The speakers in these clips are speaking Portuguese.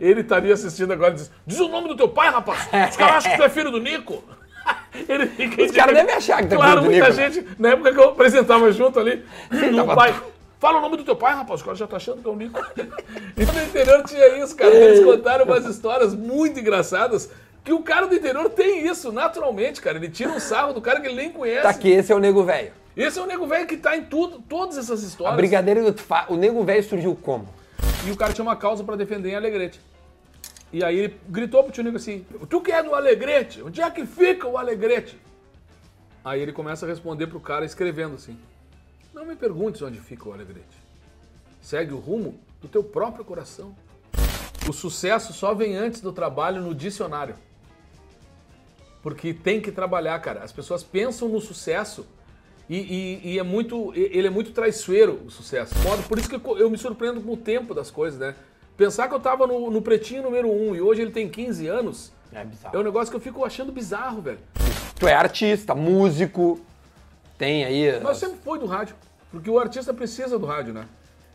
ele estaria assistindo agora e diz: Diz o nome do teu pai, rapaz! Os caras acham que tu é filho do Nico! Ele fica Os caras devem achar que tu é Claro, filho do muita né? gente, na época que eu apresentava junto ali, o tava- pai. Fala o nome do teu pai, rapaz, caras já tá achando que é o Nico. E no interior tinha isso, cara. Eles contaram umas histórias muito engraçadas. Que o cara do interior tem isso, naturalmente, cara. Ele tira um sarro do cara que ele nem conhece. Tá aqui, esse é o nego velho. Esse é o nego velho que tá em tudo, todas essas A histórias. brigadeira do Tfá, o nego velho surgiu como? E o cara tinha uma causa pra defender em Alegrete. E aí ele gritou pro tio Nico assim: Tu que é do Alegrete? Onde é que fica o Alegrete? Aí ele começa a responder pro cara escrevendo assim: Não me perguntes onde fica o Alegrete. Segue o rumo do teu próprio coração. O sucesso só vem antes do trabalho no dicionário. Porque tem que trabalhar, cara. As pessoas pensam no sucesso e, e- e é muito. Ele é muito traiçoeiro, o sucesso. Por isso que eu, me surpreendo com o tempo das coisas, né? Pensar que eu tava no, no pretinho número 1 e hoje ele tem 15 anos É bizarro. é um negócio que eu fico achando bizarro, velho. Tu é artista, músico, tem aí. Mas sempre foi do rádio. Porque o artista precisa do rádio, né?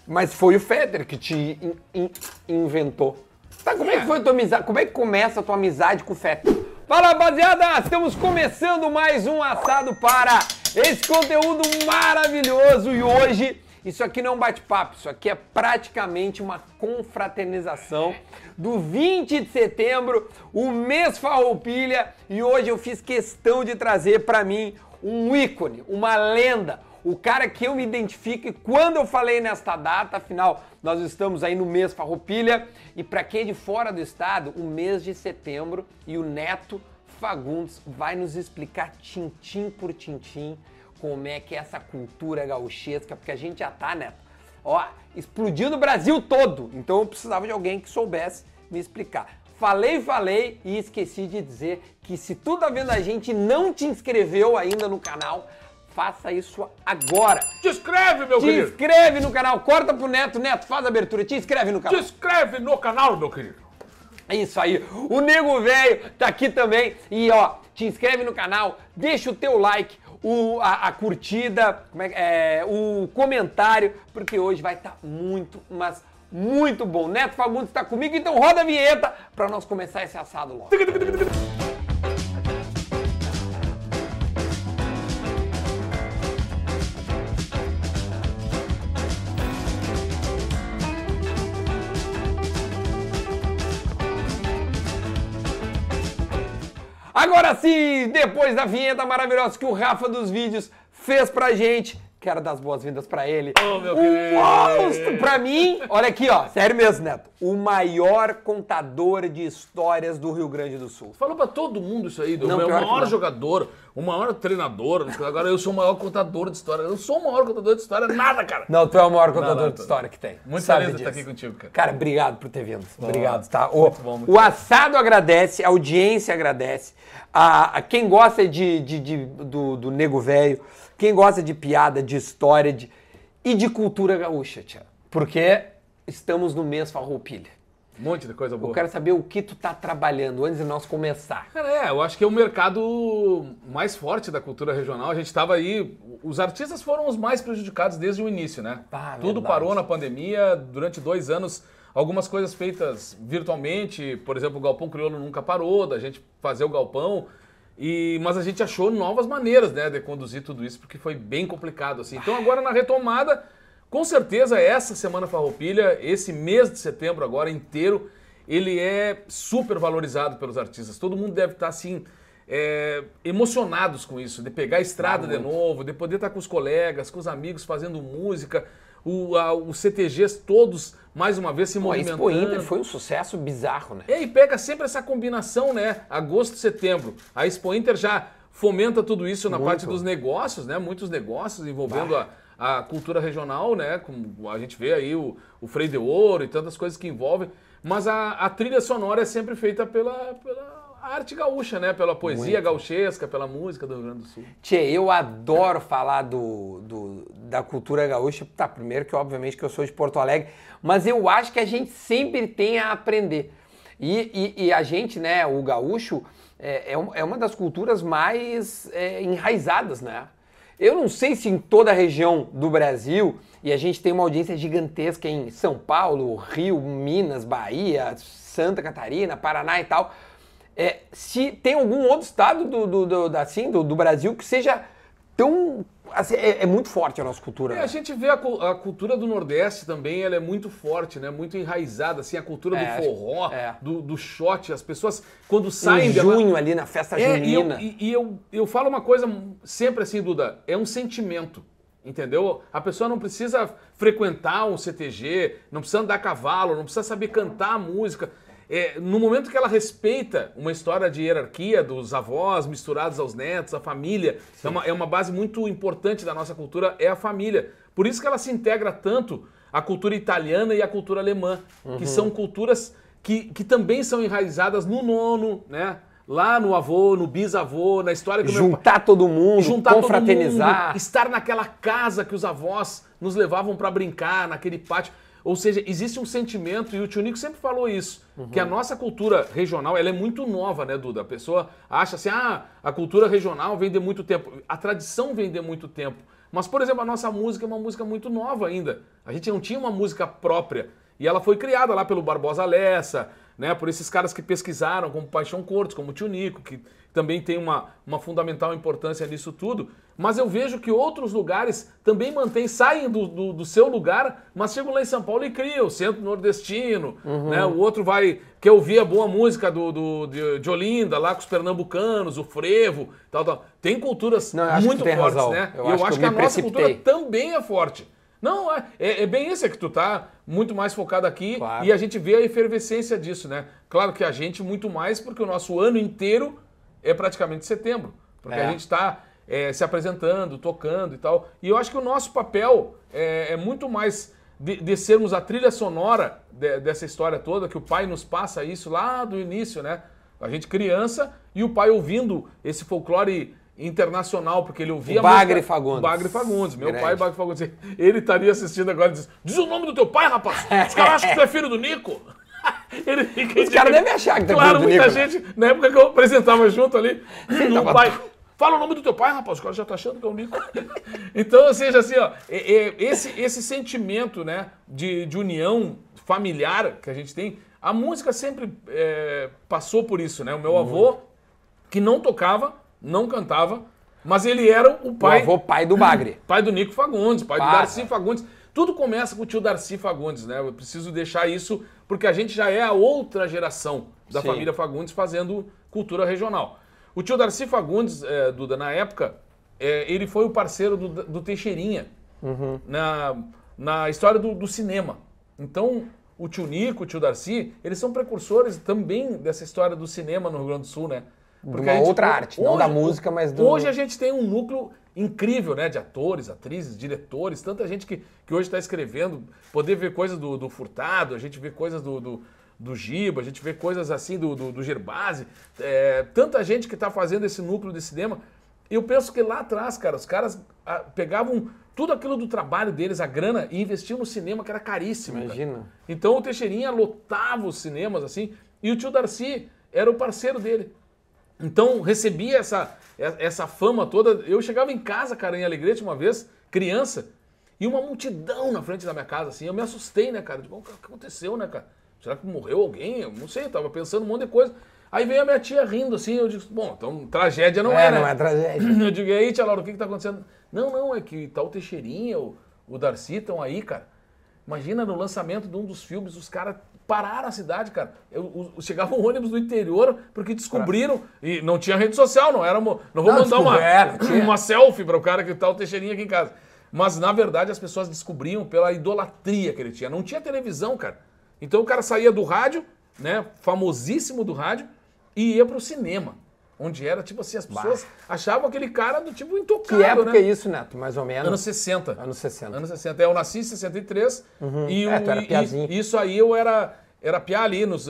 Mas foi o Federer que te in- in- inventou. Tá, como é que foi a tua amizade? Como é que começa a tua amizade com o Federer? Fala, rapaziada! Estamos começando mais um assado para esse conteúdo maravilhoso e hoje isso aqui não é um bate-papo, isso aqui é praticamente uma confraternização do 20 de setembro, o mês Farroupilha, e hoje eu fiz questão de trazer para mim um ícone, uma lenda, o cara que eu me identifico e quando eu falei nesta data, afinal, nós estamos aí no mês Farroupilha e para quem é de fora do estado, o mês de setembro e o Neto Fagundes vai nos explicar tintim por tintim como é que é essa cultura gauchesca, porque a gente já tá, Neto, ó, explodindo o Brasil todo. Então eu precisava de alguém que soubesse me explicar. Falei, falei e esqueci de dizer que se tu tá vendo a gente não te inscreveu ainda no canal, faça isso agora. Te inscreve, meu Te querido! inscreve no canal, corta pro Neto, Neto, faz a abertura, te inscreve no Te canal. inscreve no canal, meu querido! É isso aí. O Nego Velho tá aqui também. E ó, te inscreve no canal, deixa o teu like, o, a, a curtida, como é, é, o comentário, porque hoje vai estar muito, mas muito bom. Neto Fagundes tá comigo, então roda a vinheta pra nós começar esse assado logo. Agora sim, depois da vinheta maravilhosa que o Rafa dos vídeos fez pra gente, quero dar as boas-vindas pra ele. Ô, meu um monstro pra mim. Olha aqui, ó, sério mesmo, Neto. O maior contador de histórias do Rio Grande do Sul. Falou pra todo mundo isso aí, Não, que maior jogador, o maior treinador. Agora eu sou o maior contador de história. Eu não sou o maior contador de história, nada, cara. Não, tu é o maior contador Não, não, de história que tem. Muito Sabe feliz de estar aqui contigo, cara. Cara, obrigado por ter vindo. Obrigado, tá? O, muito bom, muito o assado agradece, a audiência agradece. A, a quem gosta de, de- de- do, do nego velho, quem gosta de piada, de história de, e de cultura gaúcha, tia. Porque estamos no mês Farroupilha. Um monte de coisa boa. Eu quero saber o que tu tá trabalhando antes de nós começar. Cara, é, eu acho que é o mercado mais forte da cultura regional. A gente estava aí. Os artistas foram os mais prejudicados desde o início, né? Ah, Tudo verdade. parou na pandemia, durante dois anos. Algumas coisas feitas virtualmente, por exemplo, o Galpão Crioulo nunca parou da gente fazer o galpão. E, mas a gente achou novas maneiras né, de conduzir tudo isso, porque foi bem complicado. Assim. Então agora na retomada, com certeza essa Semana Farroupilha, esse mês de setembro agora inteiro, ele é super valorizado pelos artistas. Todo mundo deve estar assim é, emocionados com isso, de pegar a estrada de novo, de poder estar com os colegas, com os amigos fazendo música, o, a- os CTGs todos mais uma vez se Pô, a movimentando. Expo Inter foi um sucesso bizarro, né? E aí pega sempre essa combinação, né? Agosto, setembro. A Expo Inter já fomenta tudo isso na Muito. parte dos negócios, né? Muitos negócios envolvendo a, a cultura regional, né? Como a gente vê aí o, o Freio de Ouro e tantas coisas que envolvem. Mas a, a trilha sonora é sempre feita pela, pela arte gaúcha, né? Pela poesia gauchesca, pela música do Rio Grande do Sul. Tchê, eu adoro falar do, do- da cultura gaúcha. Tá, primeiro que obviamente que eu sou de Porto Alegre, mas eu acho que a gente sempre tem a aprender. E, e- e a gente, né, o gaúcho, é, é é uma das culturas mais é, enraizadas, né? Eu não sei se em toda a região do Brasil, e a gente tem uma audiência gigantesca em São Paulo, Rio, Minas, Bahia, Santa Catarina, Paraná e tal. É, se tem algum outro estado do, do, do assim, do, do Brasil que seja tão Assim, é, é, muito forte a nossa cultura. É, né? A gente vê a, a, cultura do Nordeste também, ela é muito forte, né? Muito enraizada, assim, a cultura é, do forró, é. do, do shot. As pessoas, quando saem... Em junho, ali na festa é, junina. E, eu, e, e eu, eu falo uma coisa sempre assim, Duda, é um sentimento. Entendeu? A pessoa não precisa frequentar um CTG, não precisa andar a cavalo, não precisa saber cantar a música é, no momento que ela respeita uma história de hierarquia dos avós misturados aos netos, a família, é uma, é uma base muito importante da nossa cultura, é a família. Por isso que ela se integra tanto à cultura italiana e à cultura alemã, uhum. que são culturas que, que também são enraizadas no nono, né? Lá no avô, no bisavô, na história que Juntar meu... todo mundo, juntar confraternizar. Todo mundo, estar naquela casa que os avós nos levavam para brincar, naquele pátio. Ou seja, existe um sentimento, e o Tio Nico sempre falou isso, uhum. que a nossa cultura regional ela é muito nova, né, Duda? A pessoa acha assim, ah, a cultura regional vem de muito tempo. A tradição vem de muito tempo. Mas, por exemplo, a nossa música é uma música muito nova ainda. A gente não tinha uma música própria. E ela foi criada lá pelo Barbosa Lessa, né, por esses caras que pesquisaram, como Paixão Cortes, como o Tio Nico, que também tem uma, uma fundamental importância nisso tudo. Mas eu vejo que outros lugares também mantêm, saem do, do, do, seu lugar, mas chegam lá em São Paulo e criam, o centro nordestino, uhum. né? O outro vai, quer ouvir a boa música do, do de, de, Olinda, lá com os pernambucanos, o frevo, tal, tal. Tem culturas Não, muito fortes, razão. né? Eu, eu acho, acho que, que a nossa cultura também é forte. Não, é, é, é, bem isso, é que tu tá muito mais focado aqui claro. e a gente vê a efervescência disso, né? Claro que a gente muito mais, porque o nosso ano inteiro é praticamente setembro. Porque é. a gente está é, se apresentando, tocando e tal. E eu acho que o nosso papel é, é muito mais de, de, sermos a trilha sonora de, dessa história toda, que o pai nos passa isso lá do início, né? A gente criança e o pai ouvindo esse folclore internacional, porque ele ouvia o Bagre música, Fagundes. O Bagre Fagundes, meu Grande. pai Bagre Fagundes. Ele estaria assistindo agora e diz, diz o nome do teu pai, rapaz! Os caras acham que tu é filho do Nico! Ele fica Os caras devem achar que tá Claro, muita gente, na época que eu apresentava junto ali, o pai. Fala o nome do teu pai, rapaz, o cara já tá achando que é o Nico. então, ou seja, assim, ó, esse, esse sentimento, né, de, de união familiar que a gente tem, a música sempre é, passou por isso, né? O meu avô, que não tocava, não cantava, mas ele era o pai. O avô pai do Bagre. Pai do Nico Fagundes, pai Para. do Darcy Fagundes. Tudo começa com o tio Darcy Fagundes, né? Eu preciso deixar isso porque a gente já é a outra geração da Sim. família Fagundes fazendo cultura regional. O tio Darcy Fagundes, é, Duda, na época, é, ele foi o parceiro do, do Teixeirinha uhum. na, na história do, do, cinema. Então, o tio Nico, o tio Darcy, eles são precursores também dessa história do cinema no Rio Grande do Sul, né? Porque uma gente, outra arte, hoje, não da música, mas do... Hoje a gente tem um núcleo incrível, né? De atores, atrizes, diretores, tanta gente que, que hoje está escrevendo, poder ver coisas do, do, Furtado, a gente vê coisas do, do, do Giba, a gente vê coisas assim do, do, do Gerbasi, é, tanta gente que está fazendo esse núcleo de cinema. Eu penso que lá atrás, cara, os caras a, ah, pegavam tudo aquilo do trabalho deles, a grana, e investiam no cinema, que era caríssimo. Imagina. Cara. Então o Teixeirinha lotava os cinemas, assim, e o tio Darcy era o parceiro dele. Então recebia essa, essa fama toda. Eu chegava em casa, cara, em Alegrete uma vez, criança, e uma multidão na frente da minha casa, assim. Eu me assustei, né, cara? Tipo, o que aconteceu, né, cara? Será que morreu alguém? Eu não sei, eu tava pensando um monte de coisa. Aí veio a minha tia rindo, assim, eu disse, bom, então tragédia não é, é né? não é tragédia. Eu digo, e aí, tia Laura, o que que tá acontecendo? Não, não, é que tal tá Teixeirinha, o, o Darcy estão aí, cara. Imagina no lançamento de um dos filmes, os caras pararam a cidade, cara. Eu, eu, chegava um ônibus do interior porque descobriram e não tinha rede social, não era não vou não, mandar uma, é, uma selfie para o cara que tá o Teixeirinha aqui em casa. Mas na verdade as pessoas descobriam pela idolatria que ele tinha. Não tinha televisão, cara. Então o cara saía do rádio, né, famosíssimo do rádio, e ia para o cinema. Onde era, tipo assim, as pessoas bah. achavam aquele cara do tipo intocável, Que época né? é isso, Neto, mais ou menos? Anos 60. Anos 60. Anos 60. Eu nasci em 63 uhum. e, é, o, era e, isso aí eu era, era piá ali nos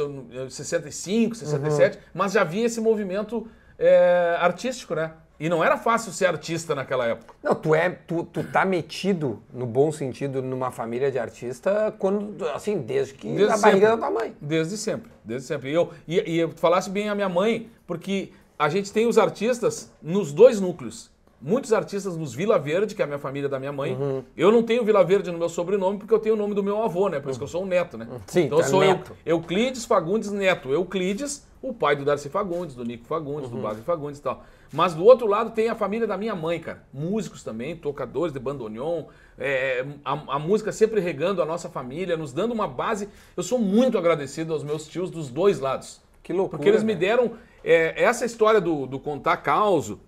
65, 67, uhum. mas já havia esse movimento é, artístico, né? E não era fácil ser artista naquela época. Não, tu é, tu, tu tá metido, no bom sentido, numa família de artista quando, assim, desde que desde na barriga da tua mãe. Desde sempre, desde sempre. E eu, e, e eu falasse bem a minha mãe, porque a gente tem os artistas nos dois núcleos. Muitos artistas nos Vila Verde, que é a minha família da minha mãe. Eu não tenho Vila Verde no meu sobrenome porque eu tenho o nome do meu avô, né? Por isso que eu sou um neto, né? Sim, então eu é sou neto. Euclides Fagundes Neto. Euclides, o pai do Darcy Fagundes, do Nico Fagundes, do Bagre Fagundes e tal. Mas do outro lado tem a família da minha mãe, cara. Músicos também, tocadores de bandoneon. é, a, a música sempre regando a nossa família, nos dando uma base. Eu sou muito agradecido aos meus tios dos dois lados. Que loucura. Porque eles me velho. deram é, essa história do, do contar causo,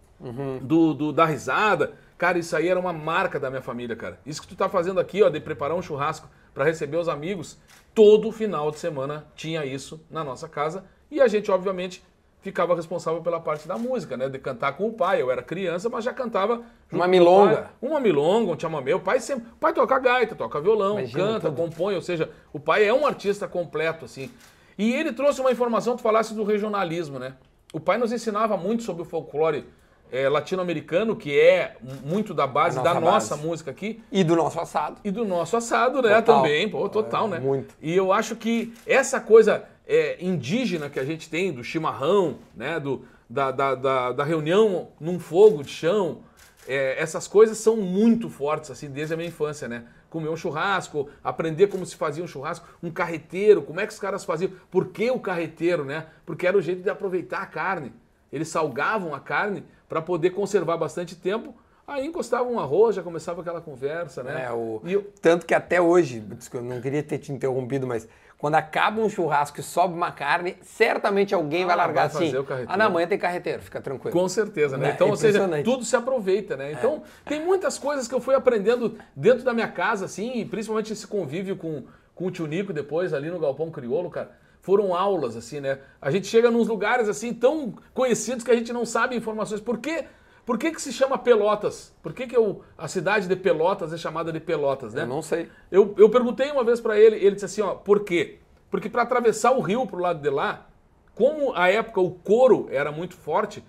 do, do- da risada. Cara, isso aí era uma marca da minha família, cara. Isso que tu tá fazendo aqui, ó, de preparar um churrasco para receber os amigos, todo final de semana tinha isso na nossa casa. E a gente, obviamente, ficava responsável pela parte da música, né? De cantar com o pai. Eu era criança, mas já cantava. Uma milonga. Uma milonga, um chamamé. O pai sempre. O pai toca gaita, toca violão, Imagina canta, tudo. compõe. Ou seja, o pai é um artista completo, assim. E ele trouxe uma informação, tu falasse do regionalismo, né? O pai nos ensinava muito sobre o folclore eh, latino-americano, que é muito da base A da nossa nossa base. música aqui. E do nosso assado. E do nosso assado, né? Total. Também, pô, total, É, né? muito. E eu acho que essa coisa é, indígena que a gente tem, do chimarrão, né? Do, da, da, da, da reunião num fogo de chão, é, essas coisas são muito fortes, assim, desde a minha infância, né? Comer um churrasco, aprender como se fazia um churrasco, um carreteiro, como é que os caras faziam, por que o carreteiro, né? Porque era o jeito de aproveitar a carne. Eles salgavam a carne para poder conservar bastante tempo. Aí encostavam um arroz, já começava aquela conversa, né? É, o... E eu- Tanto que até hoje, eu não queria ter te interrompido, mas quando acaba um churrasco e sobe uma carne, certamente alguém vai Ah, largar vai assim. Ah, na manhã tem carreteiro, fica tranquilo. Com certeza, né? Né? Então, ou seja, tudo se aproveita, né? Então, tem muitas coisas que eu fui aprendendo dentro da minha casa, assim, e principalmente esse convívio com, com o tio Nico depois, ali no Galpão Criolo, cara. Foram aulas, assim, né? A gente chega nos lugares, assim, tão conhecidos que a gente não sabe informações. Por quê? Por que, que se chama Pelotas? Por que, que eu- a cidade de Pelotas é chamada de Pelotas, né? Eu não sei. Eu, eu perguntei uma vez pra ele, ele disse assim, ó, por quê? Porque para atravessar o rio pro lado de lá, como a época o couro era muito forte,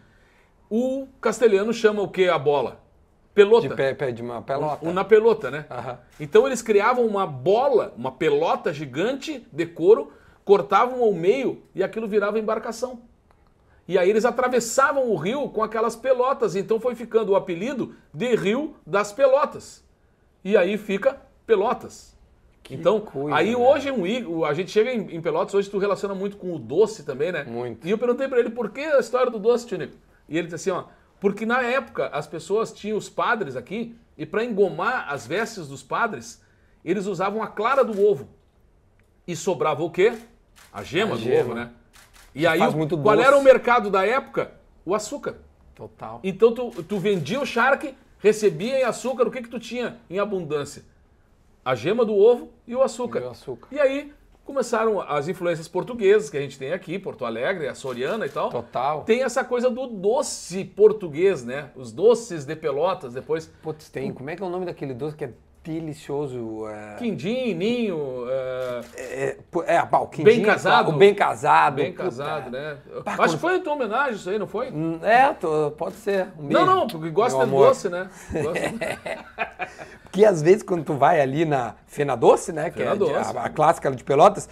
o castelhano chama o que a bola? Pelota. De, pé, pé de uma pelota. Uma pelota, né? Aham. Então eles criavam uma bola, uma pelota gigante de couro, cortavam ao meio e aquilo virava embarcação. E aí eles atravessavam o rio com aquelas pelotas, então foi ficando o apelido de Rio das Pelotas. E aí fica Pelotas. então, coisa, aí né? hoje um í- o- a gente chega em, em Pelotas, hoje tu relaciona muito com o doce também, né? Muito. E eu perguntei pra ele por que a história do doce, tio Nico? E ele disse assim, ó, porque na época as pessoas tinham os padres aqui e para engomar as vestes dos padres, eles usavam a clara do ovo. E sobrava o quê? A gema A do gema. ovo, né? E aí, o- qual doce. era o mercado da época? O açúcar. Total. Então tu, tu vendia o charque, recebia em açúcar, o que que tu tinha em abundância? A gema do ovo e o açúcar. E o açúcar. E aí começaram as influências portuguesas que a gente tem aqui, Porto Alegre, a Soriana e tal. Total. Tem essa coisa do doce português, né? Os doces de pelotas, depois Putz, tem. Como é que é o nome daquele doce que é delicioso? É, quindim, ninho, é, é, é o quindim, Bem casado. O bem casado. bem puta. casado, né? Acho que foi em tua homenagem isso aí, não foi? Hum, É, tô- pode ser. Um Não, não, porque gosta de doce, né? Gosta- Porque às vezes quando tu vai ali na Fena Doce, né, que Fena é de- Doce. a, a clássica de Pelotas,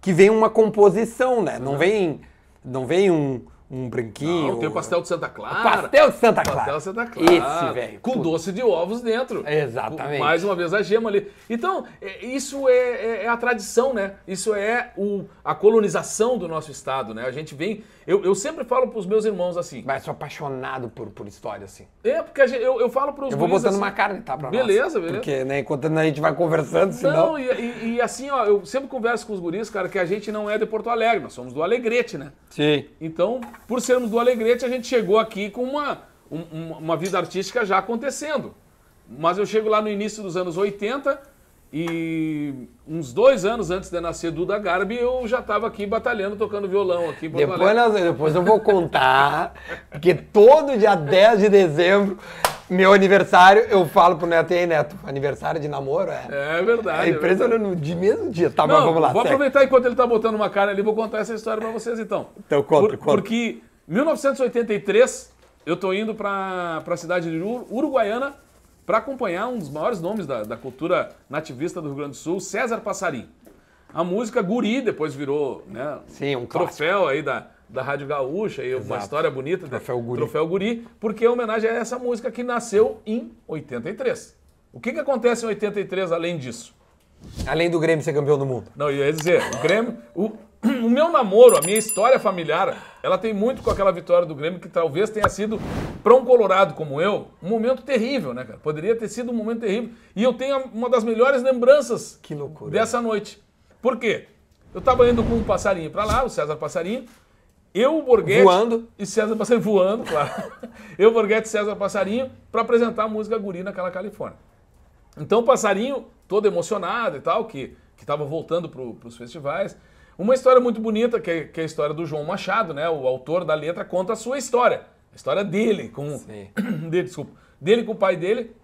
que vem uma composição, né? Não vem não vem um, um branquinho. Não, tem o pastel de Santa Clara. Pastel de Santa Clara. Pastel de Santa Clara. Esse, velho. Com Puta. doce de ovos dentro. Exatamente. Com- Mais uma vez a gema ali. Então, é- isso é, é- é a tradição, né? Isso é o, a colonização do nosso estado, né? A gente vem. Eu, eu sempre falo pros meus irmãos assim. Mas sou apaixonado por, por história, assim. É, porque gente- eu, eu falo pros Eu vou botando assim, uma carne, tá? Pra Beleza, nós. beleza. Porque, né, enquanto a gente vai conversando, senão... Não, e, e- e assim, ó, eu sempre converso com os guris, cara, que a gente não é de Porto Alegre, nós somos do Alegrete, né? Sim. Então, por sermos do Alegrete, a gente chegou aqui com uma, um- um- uma vida artística já acontecendo. Mas eu chego lá no início dos anos 80 e uns dois anos antes de nascer Duda Garbi, eu já estava aqui batalhando, tocando violão aqui Depois, nós- depois eu vou contar, porque todo dia 10 de dezembro, meu aniversário, eu falo pro Neto, e aí, Neto, aniversário de namoro é... É verdade. É impressionante, no de mesmo dia. Tá, Não, mas vamos lá. vou segue. aproveitar enquanto ele tá botando uma cara ali, vou contar essa história pra vocês então. Então conta, Por- conta. Porque 1983, eu tô indo pra, pra cidade de Uru- Uruguaiana para acompanhar um dos maiores nomes da, da cultura nativista do Rio Grande do Sul, César Passarim. A música Guri depois virou né, Sim, um troféu aí da, da Rádio Gaúcha e uma Exato. história bonita. Troféu Guri. Troféu Guri, porque é homenagem a essa música que nasceu em 83. O que, que acontece em 83 além disso? Além do Grêmio ser campeão do mundo. Não, eu ia dizer, o Grêmio. O, o meu namoro, a minha história familiar, ela tem muito com aquela vitória do Grêmio, que talvez tenha sido, para um colorado como eu, um momento terrível, né, cara? Poderia ter sido um momento terrível. E eu tenho uma das melhores lembranças dessa noite. Por quê? Eu tava indo com um passarinho para lá, o César Passarinho, eu, o Borghetti. Voando. E César Passarinho voando, claro. eu, Borghetti e César Passarinho, para apresentar a música Guri naquela Califórnia. Então o passarinho, todo emocionado e tal, que estava voltando para os festivais. Uma história muito bonita, que é, que é a história do João Machado, né? O autor da letra conta a sua história. A história dele com. Sim. dele, desculpa. Dele com o pai dele.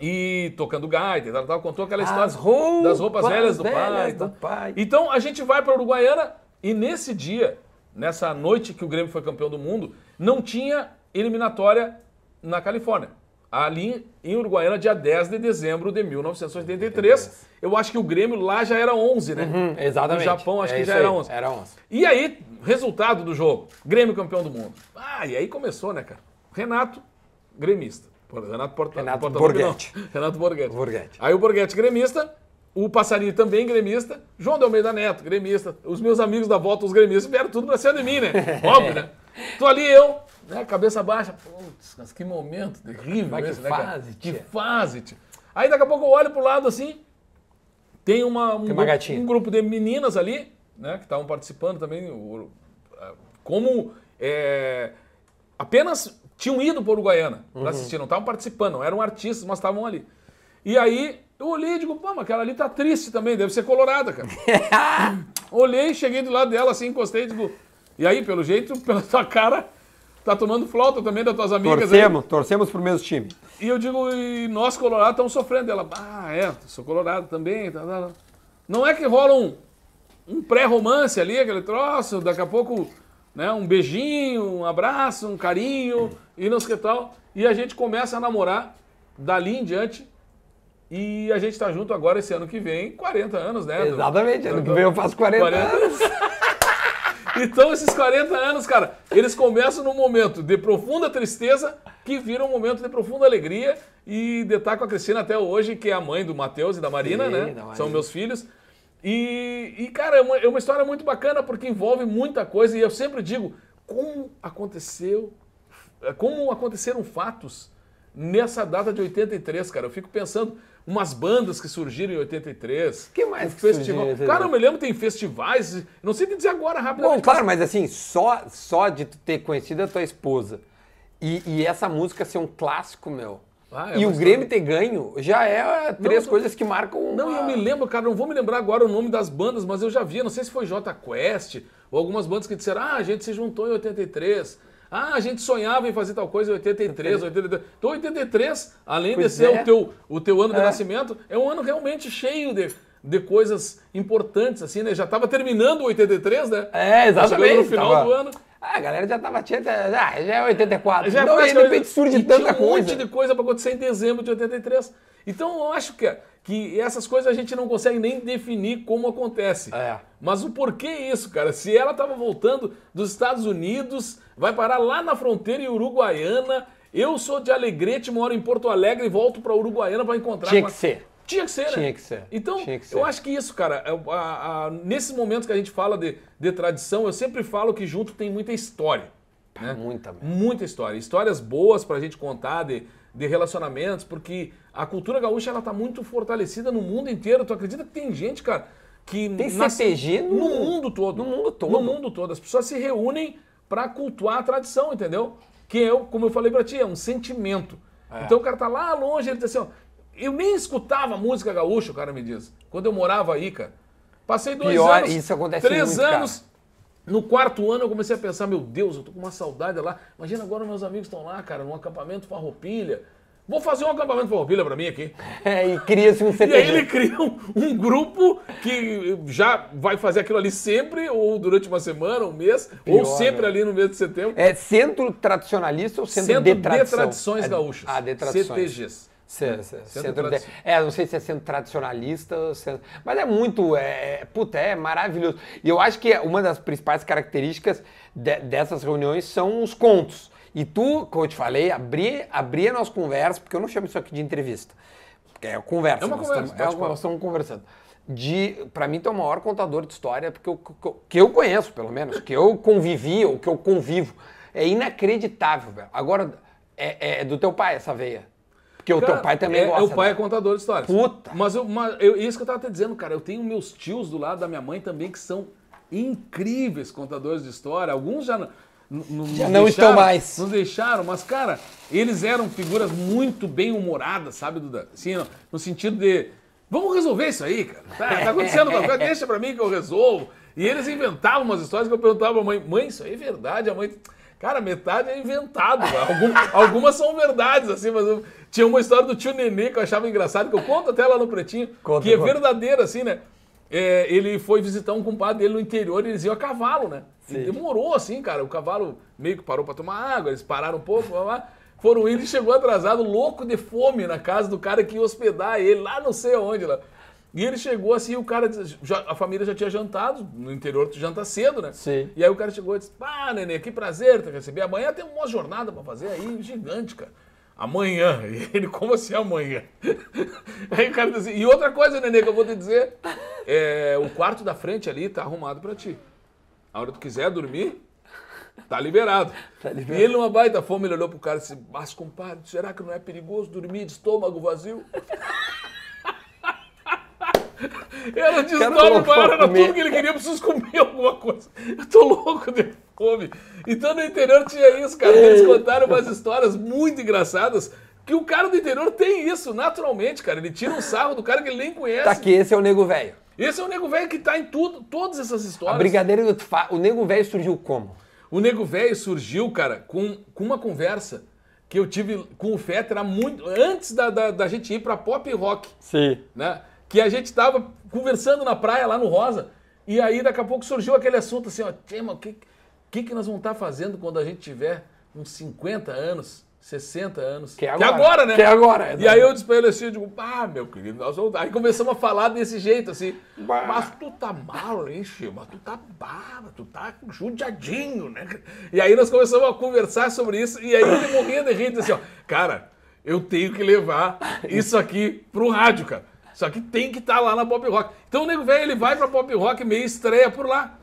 E tocando gaita e tal, tal, contou aquela história As roupas das roupas velhas do pai. velhas do pai. Então a gente vai para Uruguaiana e nesse dia, nessa noite que o Grêmio foi campeão do mundo, não tinha eliminatória na Califórnia. Ali em Uruguaiana, dia 10 de dezembro de 1983. Eu acho que o Grêmio lá já era 11, né? Hum, exatamente. No Japão, acho É que já era aí, 11. Era 11. E aí, resultado do jogo: Grêmio campeão do mundo. Ah, e aí começou, né, cara? Renato, gremista. Renato, Porta, Renato não. Borghetti. Renato Borghetti. Borghetti. Aí o Borghetti, gremista. O Passarinho também gremista. João de Almeida Neto, gremista. Os meus amigos da volta, os gremistas, vieram tudo pra cima de mim, né? Óbvio, né? Tô ali eu, né, cabeça baixa. Putz, que momento terrível Mas que esse, né, cara? fase, Que fase, tia. Aí daqui a pouco eu olho pro lado assim, tem uma, um, Tem uma grupo, um grupo de meninas ali, né, que estavam participando também, como é, apenas tinham ido para Uruguaiana Uhum. para assistir, não estavam participando, não eram artistas, mas estavam ali. E aí eu olhei e digo, pô, mas aquela ali tá triste também, deve ser colorada, cara. Olhei, cheguei do lado dela assim, encostei e digo, e aí, pelo jeito, pela tua cara, tá tomando flauta também das tuas amigas aí. Torcemos, torcemos pro mesmo time. E eu digo, e nós colorados estamos sofrendo. Ela, ah, é, sou colorado também. Tá, tá, tá. Não é que rola um, um pré-romance ali, aquele troço, daqui a pouco, né, um beijinho, um abraço, um carinho, e não sei que tal. E a gente começa a namorar dali em diante. E a gente tá junto agora esse ano que vem, 40 anos, né? Exatamente. Ano que vem eu faço 40, 40 anos. Então, esses 40 anos, cara, eles começam num momento de profunda tristeza que vira um momento de profunda alegria. E de estar com a Cristina até hoje, que é a mãe do Matheus e da Marina, Sim, né? da Marina. São meus filhos. E, e, cara, é uma, é uma história muito bacana porque envolve muita coisa. E eu sempre digo, como aconteceu, como aconteceram fatos nessa data de 83, cara. Eu fico pensando, umas bandas que surgiram em 83. Que mais um que festival. 83? Cara, eu me lembro, tem festivais. Não sei te dizer agora rapidamente. Bom, claro, mas assim, só, só de ter conhecido a tua esposa e, e essa música ser um clássico, meu. Ah, é e o Grêmio ter ganho já é três não- coisas que marcam. Não, uma- eu me lembro, cara, não vou me lembrar agora o nome das bandas, mas eu já vi, não sei se foi J Quest ou algumas bandas que disseram: ah, a gente se juntou em 83. Ah, a gente sonhava em fazer tal coisa em 83, 83. Então, 83, além Pois de ser é. o, teu, o teu ano de É. nascimento, é um ano realmente cheio de, de coisas importantes, assim, né? Já estava terminando o 83, né? É, exatamente. No final tava- do ano. Ah, a galera já tava tinha, ah, já é 84. Já não, foi aí de repente surge e tanta tinha um coisa. monte de coisa para acontecer em dezembro de 83. Então eu acho que, que essas coisas a gente não consegue nem definir como acontece. É. Mas o porquê isso, cara? Se ela estava voltando dos Estados Unidos, vai parar lá na fronteira em Uruguaiana. Eu sou de Alegrete, moro em Porto Alegre e volto para Uruguaiana para encontrar Tinha que a- ser. Tinha que ser, né? Tinha que ser. Então, que ser. eu acho que isso, cara, é a- a- nesses momentos que a gente fala de, de tradição, eu sempre falo que junto tem muita história. né? Muita mesmo. Muita história. Histórias boas pra gente contar de, de relacionamentos, porque a cultura gaúcha ela tá muito fortalecida no mundo inteiro. Tu acredita que tem gente, cara, que Tem CTG no- no mundo todo. no mundo todo. No mundo todo. As pessoas se reúnem pra cultuar a tradição, entendeu? Que eu, como eu falei pra ti, é um sentimento. É. Então o cara tá lá longe, ele diz assim, ó, eu nem escutava música gaúcha, o cara me diz, quando eu morava aí, cara. Passei dois Pior, anos, isso acontece três muito, cara. No quarto ano eu comecei a pensar, meu Deus, eu tô com uma saudade lá. Imagina agora meus amigos estão lá, cara, num acampamento farroupilha. Vou fazer um acampamento farroupilha pra mim aqui. É, e cria-se um E CTG. aí ele cria um, um grupo que já vai fazer aquilo ali sempre, ou durante uma semana, um mês, ou Pior, sempre né? ali no mês de setembro. É centro tradicionalista ou centro, Centro de de? Tradições É- Gaúchas. Ah, de tradições. CTGs. Cê- Centro centro de- É, não sei se é centro tradicionalista, centro- mas é muito, é, é- puta, é maravilhoso. E eu acho que uma das principais características de- dessas reuniões são os contos. E tu, como eu te falei, abrir abri a nossa conversa, porque eu não chamo isso aqui de entrevista. Porque é conversa. É uma nós conversa, estamos- é bate-papo. nós estamos conversando. De, pra mim, tu é o maior contador de história porque eu, que eu- que eu conheço, pelo menos, que eu convivi ou que eu convivo. É inacreditável, velho. Agora, é, é do teu pai essa veia. Porque o Cara, teu pai também é, gosta. O pai né? é contador de histórias. Puta. Mas, eu, mas eu- isso que eu tava te dizendo, cara. Eu tenho meus tios do lado da minha mãe também que são incríveis contadores de história. Alguns já, n- n- nos Já não estão mais. Nos deixaram, mas, cara, eles eram figuras muito bem humoradas, sabe, Duda? Assim, no, sentido de. Vamos resolver isso aí, cara. Tá, tá acontecendo uma coisa, deixa pra mim que eu resolvo. E eles inventavam umas histórias que eu perguntava pra mãe, mãe, isso aí é verdade? A mãe. Cara, metade é inventado. Algum- algumas são verdades, assim, mas eu- tinha uma história do tio Nenê que eu achava engraçado, que eu conto até lá no Pretinho, Conta, que é conta. verdadeira, assim, né? É, ele foi visitar um compadre dele no interior e eles iam a cavalo, né? E demorou, assim, cara. O cavalo meio que parou pra tomar água, eles pararam um pouco, blá, blá. foram ele chegou atrasado, louco de fome, na casa do cara que ia hospedar ele, lá não sei aonde, lá. E ele chegou assim, o cara, já- a família já tinha jantado, no interior tu janta cedo, né? Sim. E aí o cara chegou e disse, ah, nenê, que prazer te receber. Amanhã tem uma jornada pra fazer aí, gigante, cara. Amanhã. E ele, como assim amanhã? Aí o cara disse, assim, e outra coisa, nenê, que eu vou te dizer, é, o quarto da frente ali tá arrumado pra ti. A hora que tu quiser dormir, tá liberado. Tá liberado. E ele, numa baita fome, ele olhou pro cara e disse, mas compadre, será que não é perigoso dormir de estômago vazio? Era de maior, era tudo que ele queria, preciso comer alguma coisa. Eu tô louco de Então no interior tinha isso, cara. Eles contaram umas histórias muito engraçadas que o cara do interior tem isso, naturalmente, cara. Ele tira um sarro do cara que ele nem conhece. Tá aqui, esse é o Nego Velho. Esse é o nego velho que tá em tudo, todas essas A histórias. Brigadeira do o Nego Velho surgiu como? O Nego Velho surgiu, cara, com, com uma conversa que eu tive com o Fetter muito, antes da, da, da gente ir pra pop rock, Sim. né? Que a gente tava conversando na praia lá no Rosa, e aí daqui a pouco surgiu aquele assunto assim, ó, Tema, o que, que, que nós vamos estar fazendo quando a gente tiver uns 50 anos, 60 anos? Que é agora. né? Que é agora, E aí eu disse pra ele assim, eu digo, ah, meu querido, nós vamos... Aí começamos a falar desse jeito, assim, Bah. mas tu tá mal, hein, Chico? Mas tu tá baba, tu tá judiadinho, né? E aí nós começamos a conversar sobre isso, e aí ele morria de rir, assim, ó, cara, eu tenho que levar isso aqui pro rádio, cara. Isso aqui tem que estar lá na Pop Rock. Então o nego velho, ele vai pra Pop Rock meio estreia por lá,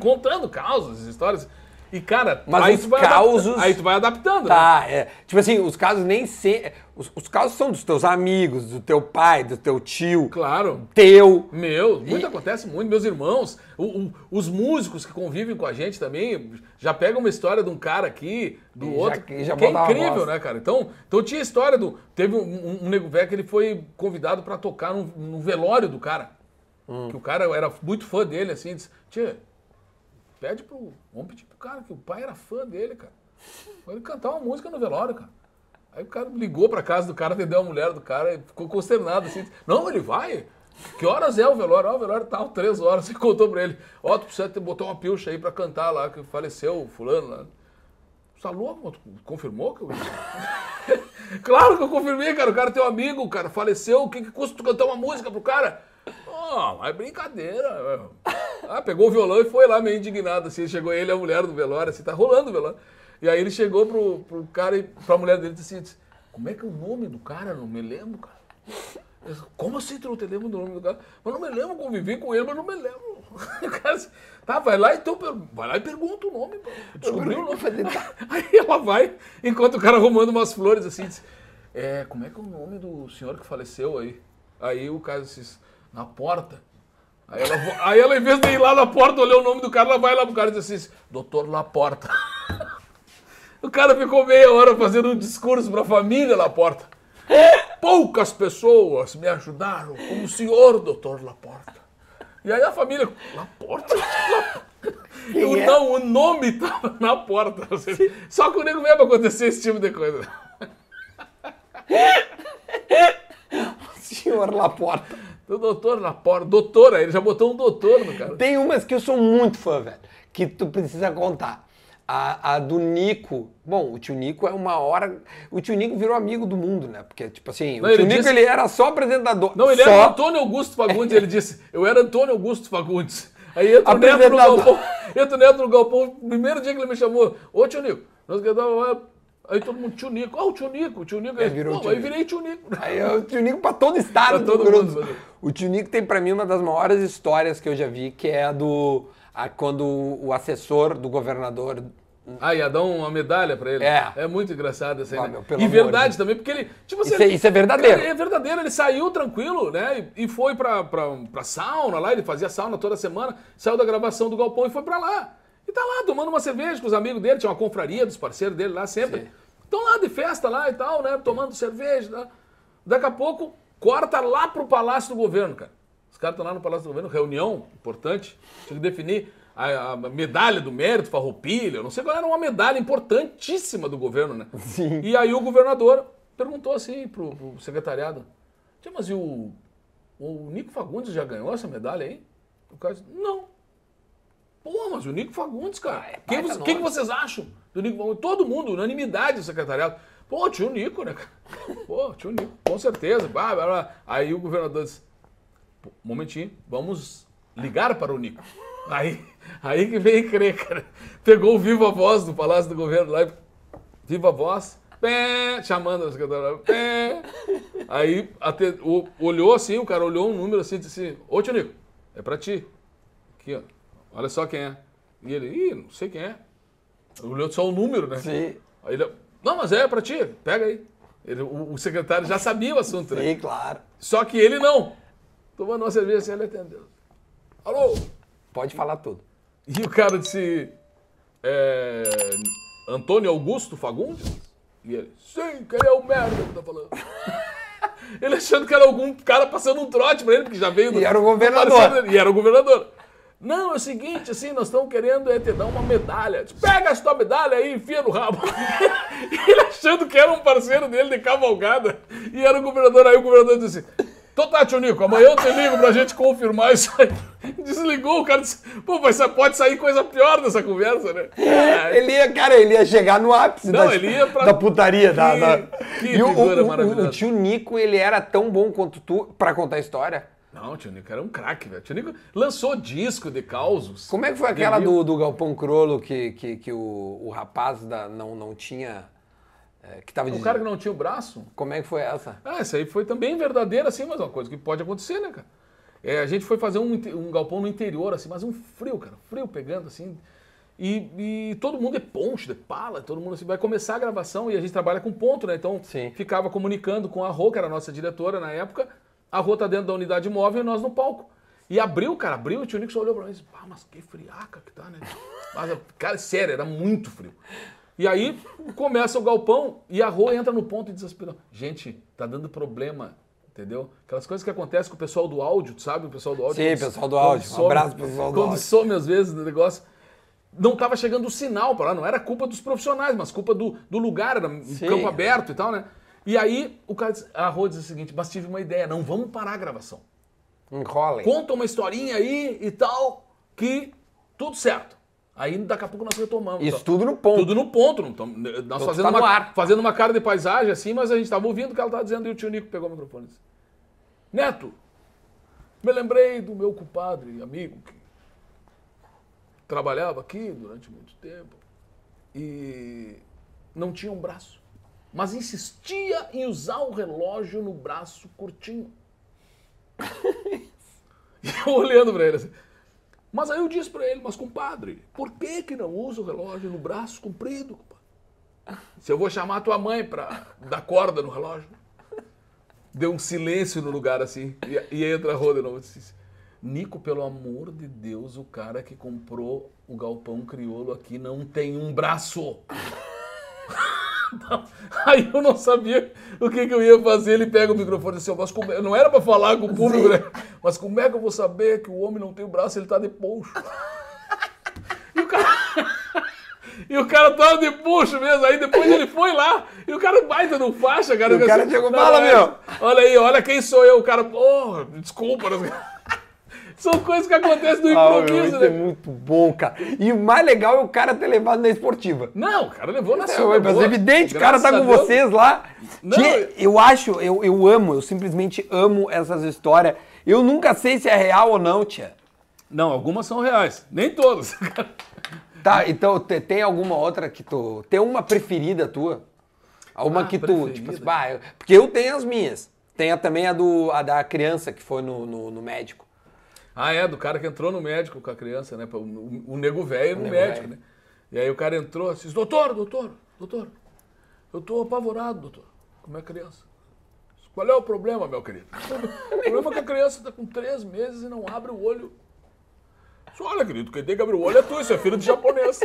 contando causas, histórias. E, cara, Mas aí, os tu vai causos- aí tu vai adaptando, né? Tá, é. Tipo assim, os casos nem se... Os, os casos são dos teus amigos, do teu pai, do teu tio, Claro. teu. Meu, muito acontece muito. Meus irmãos, o- o- os músicos que convivem com a gente também, já pegam uma história de um cara aqui, do E já- outro, e já que é incrível, né, cara? Então, então tinha história do... Teve um, um, um nego velho que ele foi convidado pra tocar no, no velório do cara. Hum. Que o cara era muito fã dele, assim, disse, tia, pede pro... Vamos pedir pro cara, que o pai era fã dele, cara. Ele cantar uma música no velório, cara. Aí o cara ligou pra casa do cara, atendeu a mulher do cara e ficou consternado assim. Não, ele vai. Que horas é o velório? Ah, o velório tal, três horas. Você contou pra ele. Ó, tu precisa botar uma pilcha aí pra cantar lá, que faleceu fulano lá. Tá louco? Tu confirmou que eu... claro que eu confirmei, cara. O cara é teu amigo, cara, faleceu. O que, que custa tu cantar uma música pro cara? Ah, mas é brincadeira. Ah, pegou o violão e foi lá meio indignado, assim. Chegou ele e a mulher do velório, assim, tá rolando o velório. E aí ele chegou pro, pro cara e pra mulher dele e disse assim, como é que é o nome do cara? Não me lembro, cara. Disse, Como assim tu não te lembra do nome do cara? Mas não me lembro, convivi com ele, mas não me lembro. O cara disse, tá, vai lá então, vai lá e pergunta o nome. Descobriu o nome. Aí ela vai, enquanto o cara arrumando umas flores assim, disse, é, como é que é o nome do senhor que faleceu aí? Aí o cara disse, na porta. Aí ela, aí ela, em vez de ir lá na porta, olhar o nome do cara, ela vai lá pro cara e diz assim, doutor Laporta. O cara ficou meia hora fazendo um discurso pra família Laporta. Poucas pessoas me ajudaram, como o senhor, doutor Laporta. E aí a família, Laporta? Eu, é? Não, o nome estava na porta. Só que o nego pra acontecer esse tipo de coisa. Senhor Laporta. O doutor Laporta, doutora, ele já botou um doutor no cara. Tem umas que eu sou muito fã, velho, que tu precisa contar. A, a do Nico. Bom, o tio Nico é uma hora. O tio Nico virou amigo do mundo, né? Porque, tipo assim, Não, o tio ele Nico disse- ele era só apresentador. Não, ele só... era Antônio Augusto Fagundes, ele disse. Eu era Antônio Augusto Fagundes. Aí entra o Neto no galpão. Entra o Neto no galpão. Primeiro dia que ele me chamou. Ô, tio Nico. Nós quedamos Aí todo mundo, tio Nico. Ó, o tio Nico, o tio Nico. Aí, virou Pô, aí virei tio Nico. Aí é o tio Nico pra todo estado Pra do todo mundo? O tio Nico tem pra mim uma das maiores histórias que eu já vi, que é a do. a- quando o assessor do governador. Ah, ia dar uma medalha pra ele. É. É muito engraçado essa aí, Ah, né? meu, e verdade de também, porque ele. Tipo, Isso assim, é- isso é verdadeiro. É verdadeiro, ele saiu tranquilo, né? E, e foi pra, pra, pra sauna lá, ele fazia sauna toda semana, saiu da gravação do Galpão e foi pra lá. E tá lá, tomando uma cerveja com os amigos dele, tinha uma confraria dos parceiros dele lá sempre. Estão lá de festa lá e tal, né? Tomando cerveja. Né? Daqui a pouco, corta lá pro Palácio do Governo, cara. Os caras estão lá no Palácio do Governo, reunião importante, tinha que definir a, a medalha do mérito, farroupilha, eu não sei qual era uma medalha importantíssima do governo, né? Sim. E aí o governador perguntou assim pro, pro secretariado, "Tia, mas e o, o Nico Fagundes já ganhou essa medalha aí? O cara disse, não. Pô, mas o Nico Fagundes, cara. é Quem, você- quem vocês acham do Nico Fagundes? Todo mundo, unanimidade do secretariado. Pô, tio Nico, né? Pô, tio Nico, com certeza. Blá, blá, blá. Aí o governador disse, "Pô, um momentinho, vamos ligar para o Nico. Aí, aí que vem crer, cara. Pegou o Viva Voz do Palácio do Governo lá, e- Viva Voz, pé, chamando a secretária, pé. Aí até, o- olhou assim, o cara olhou um número assim e disse assim, ô tio Nico, é pra ti. Aqui, ó, olha só quem é. E ele, ih, não sei quem é. Olhou só o número, né? Sim. Aí ele, não, mas é pra ti, pega aí. Ele- o, o secretário já sabia o assunto, né? Sim, claro. Só que ele não. Tomando uma cerveja assim, ele atendeu. Alô? Pode falar tudo. E o cara disse, é, Antônio Augusto Fagundes? E ele, sim, quem é o merda que tá falando? ele achando que era algum cara passando um trote pra ele, porque já veio do... E era o do governador. E era o governador. Não, é o seguinte, assim, nós estamos querendo é, te dar uma medalha. Pega essa tua medalha aí e enfia no rabo. ele achando que era um parceiro dele de cavalgada. E era o governador. Aí o governador disse assim, então tá, tio Nico, amanhã eu te ligo pra gente confirmar isso aí. Desligou, o cara disse, pô, mas pode sair coisa pior dessa conversa, né? Ah, Ele ia, cara, ele ia chegar no ápice Não, da, ele ia pra- da putaria. da, Que- da... que e o, o- o tio Nico, ele era tão bom quanto tu pra contar a história? Não, o tio Nico era um craque, velho. O tio Nico lançou disco de causos. Como é que foi aquela do, do Galpão Crolo que, que, que o, o rapaz da, não, não tinha. é, que tava O dizendo. cara que não tinha o braço. Como é que foi essa? Ah, isso aí foi também verdadeiro, assim, mas é uma coisa que pode acontecer, né, cara? É, a gente foi fazer um, um galpão no interior, assim, mas um frio, cara, frio pegando, assim. E, e todo mundo é poncho, de pala, todo mundo assim, vai começar a gravação e a gente trabalha com ponto, né? Então Sim. ficava comunicando com a Rô, que era a nossa diretora na época. A Rô tá dentro da unidade móvel e nós no palco. E abriu, cara, abriu, o tio Nico só olhou pra mim e disse, pá, mas que friaca que tá, né? Mas, cara, sério, era muito frio. E aí começa o galpão e a Rô entra no ponto e desesperou. Gente, tá dando problema, entendeu? Aquelas coisas que acontecem com o pessoal do áudio, tu sabe? O pessoal do áudio. Sim, quando- pessoal do quando áudio. Um abraço pro pessoal do Quando áudio. some às vezes no negócio. Não tava chegando o sinal para lá, não era culpa dos profissionais, mas culpa do, do lugar, era um Sim. campo aberto e tal, né? E aí o cara, diz- a Rô diz o seguinte, mas tive uma ideia, não vamos parar a gravação Enrolem. conta uma historinha aí e tal, que tudo certo. Aí daqui a pouco nós retomamos. Isso Então, tudo no ponto. Tudo no ponto. Não tamo- nós Tudo fazendo, tá uma, fazendo uma cara de paisagem assim, mas a gente estava ouvindo o que ela estava dizendo e o tio Nico pegou o microfone e disse, Neto, me lembrei do meu compadre, amigo, que trabalhava aqui durante muito tempo e não tinha um braço, mas insistia em usar o relógio no braço curtinho. E eu olhando pra ele assim. Mas aí eu disse pra ele, mas compadre, por que que não usa o relógio no braço comprido? Se eu vou chamar tua mãe pra dar corda no relógio. Deu um silêncio no lugar assim. E, e entra a roda de novo. Disse, Nico, pelo amor de Deus, o cara que comprou o galpão crioulo aqui não tem um braço. Não. Aí eu não sabia o que, que eu ia fazer. Ele pega o microfone e diz assim, mas como é- não era pra falar com o público, né? Mas como é que eu vou saber que o homem não tem o braço, ele tá de poncho? E o cara... E o cara tava de puxo mesmo, aí depois ele foi lá, e o cara baita no faixa, cara. O cara Assim, chegou, "Não, "Fala, é, meu." Olha aí, olha quem sou eu, o cara, porra, desculpa. São coisas que acontecem no Ah, meu, improviso, isso né? é muito bom, cara. E o mais legal é o cara ter levado na esportiva. Não, o cara levou na É, sua. mas é evidente, o cara tá com Deus. vocês lá. Não, eu- eu acho, eu, eu amo, eu simplesmente amo essas histórias. Eu nunca sei se é real ou não, tia. Não, algumas são reais. Nem todas. Tá, então te- tem alguma outra que tu. Tem uma preferida tua? Uma Ah, que tu, preferida. tipo assim, bah, eu- porque eu tenho as minhas. Tem a- também a, do, a da criança que foi no, no, no médico. Ah, é, do cara que entrou no médico com a criança, né? O, o- o nego velho no médico, né? E aí o cara entrou assim, doutor, doutor, doutor, eu tô apavorado, doutor, com a minha criança. Qual é o problema, meu querido? O problema é que a criança está com três meses e não abre o olho. Só, Olha, querido, quem tem que abrir o olho é tu, isso é filho de japonês.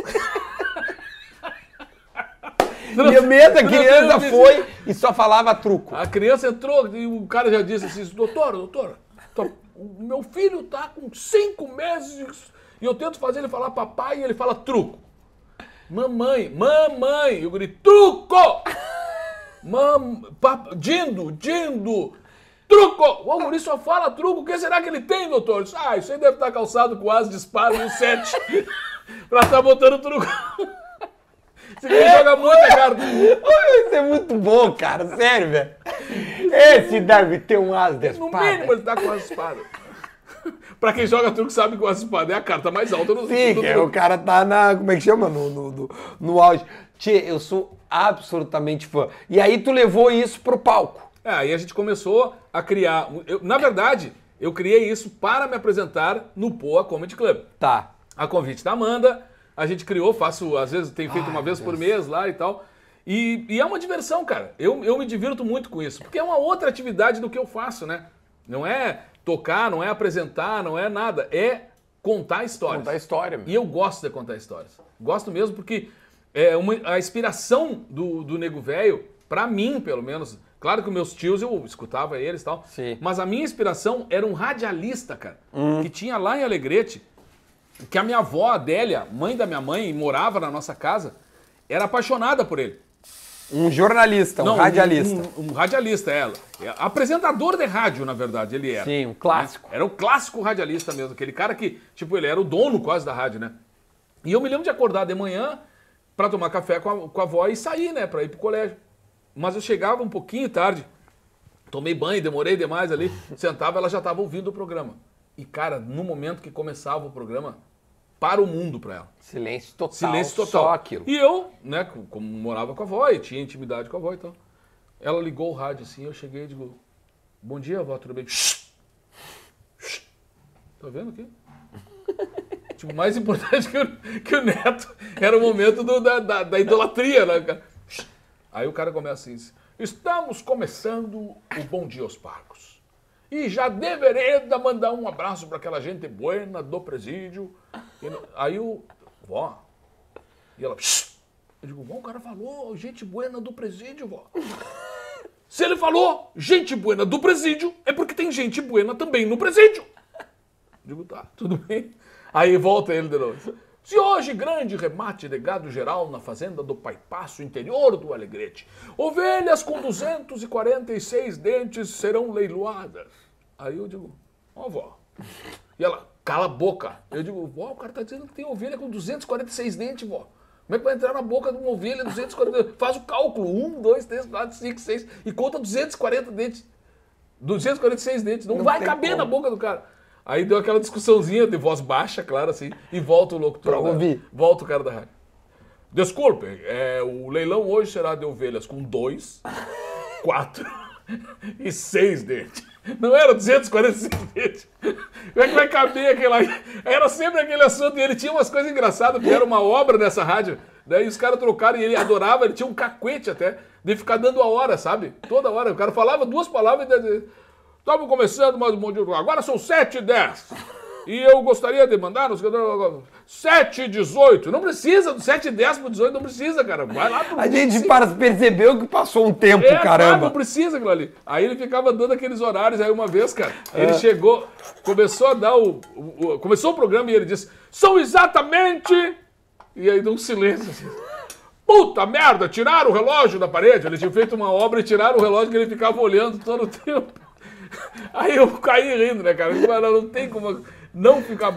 E a mesma Não, criança foi e só falava truco. A criança entrou e o cara já disse assim, doutor, doutor, o meu filho tá com cinco meses e eu tento fazer ele falar papai e ele fala truco. Mamãe, mamãe, eu grito, truco! Mam, pap, dindo, dindo, truco! O guri só fala truco, o que será que ele tem, doutor? Disse, Ah, isso aí deve estar calçado com as de espada e o sete pra estar botando truco. Esse guri joga muita carta. Isso é muito bom, cara, sério, velho. Esse deve ter um as de No espada. mínimo ele tá com as espadas. pra quem joga truco sabe que o as espada é a carta mais alta no Sim, do é, truco. o cara tá na. Como é que chama? No, no, no, no auge. Tchê, eu sou absolutamente fã. E aí tu levou isso pro palco. É, aí a gente começou a criar. eu- na verdade, eu criei isso para me apresentar no Poa Comedy Club. Tá. A convite da Amanda, a gente criou, faço, às vezes tenho feito uma vez por mês lá e tal. E, e é uma diversão, cara. Eu, eu me divirto muito com isso, porque é uma outra atividade do que eu faço, né? Não é tocar, não é apresentar, não é nada. É contar histórias. Contar história, E eu gosto de contar histórias. Gosto mesmo porque é uma, a inspiração do, do Nego Velho, pra mim, pelo menos, claro que meus tios eu escutava eles e tal, Sim. mas a minha inspiração era um radialista, cara, Hum. que tinha lá em Alegrete, que a minha avó, Adélia, mãe da minha mãe, morava na nossa casa, era apaixonada por ele. Um jornalista, um Não, radialista. Um, um radialista, ela. É, Apresentador de rádio, na verdade, ele era. Sim, um clássico. Era o clássico radialista mesmo, aquele cara que, tipo, ele era o dono quase da rádio, né? E eu me lembro de acordar de manhã pra tomar café com a, com a avó e sair, né, pra ir pro colégio. Mas eu chegava um pouquinho tarde, tomei banho, demorei demais ali, sentava, ela já tava ouvindo o programa. E, cara, no momento que começava o programa, para o mundo pra ela. Silêncio total. Silêncio total. Só aquilo. E eu, né, co- como morava com a avó e tinha intimidade com a avó e tal. Ela ligou o rádio assim, eu cheguei e digo, bom dia, avó, tudo bem? Tá vendo aqui? tipo, mais importante que o, que o neto era o momento do- da, da, da idolatria, né, cara? Aí o cara começa assim, estamos começando o Bom Dia aos Parcos. E já deveria mandar um abraço para aquela gente buena do presídio. Aí o. Vó. E ela. "Shh." Eu digo, vó, o cara falou gente buena do presídio, vó. Se ele falou gente buena do presídio, é porque tem gente buena também no presídio. Digo, tá, tudo bem. Aí volta ele de novo. Se hoje grande remate de gado geral na fazenda do Pai Passo, interior do Alegrete, ovelhas com 246 dentes serão leiloadas. Aí eu digo, ó vó. E ela, cala a boca. Eu digo, vó, o cara tá dizendo que tem ovelha com 246 dentes, vó. Como é que vai entrar na boca de uma ovelha 240? Faz o cálculo. 1, 2, 3, 4, 5, 6 e conta 240 dentes. 246 dentes. Não, Não vai caber como. na boca do cara. Aí deu aquela discussãozinha de voz baixa, claro, assim, e volta o locutor. Pra da- ouvir. Volta o cara da rádio. Desculpe, é, o leilão hoje será de ovelhas com dois, quatro e seis dentes. Não era 246 dentes. Como é que vai caber aquele? Era sempre aquele assunto e ele tinha umas coisas engraçadas, porque era uma obra nessa rádio. Daí os caras trocaram e ele adorava, ele tinha um cacuete até, de ficar dando a hora, sabe? Toda hora. O cara falava duas palavras e Estamos começando mais um bom dia. Agora são 7 e 10. E eu gostaria de mandar nos 7 e 18. Não precisa, do 7 e 10 pro 18 não precisa, cara. Vai lá pro A gente 25. para- percebeu que passou um tempo, É, claro, não caramba. precisa aquilo ali. Aí ele ficava dando aqueles horários. Aí uma vez, cara, ele É. chegou, começou a dar o, o- o- Começou o programa e ele disse: São exatamente. E aí deu um silêncio assim. Puta merda, tiraram o relógio da parede. Ele tinha feito uma obra e tiraram o relógio que ele ficava olhando todo o tempo. Aí eu caí rindo, né, cara? Não, não tem como. não ficar.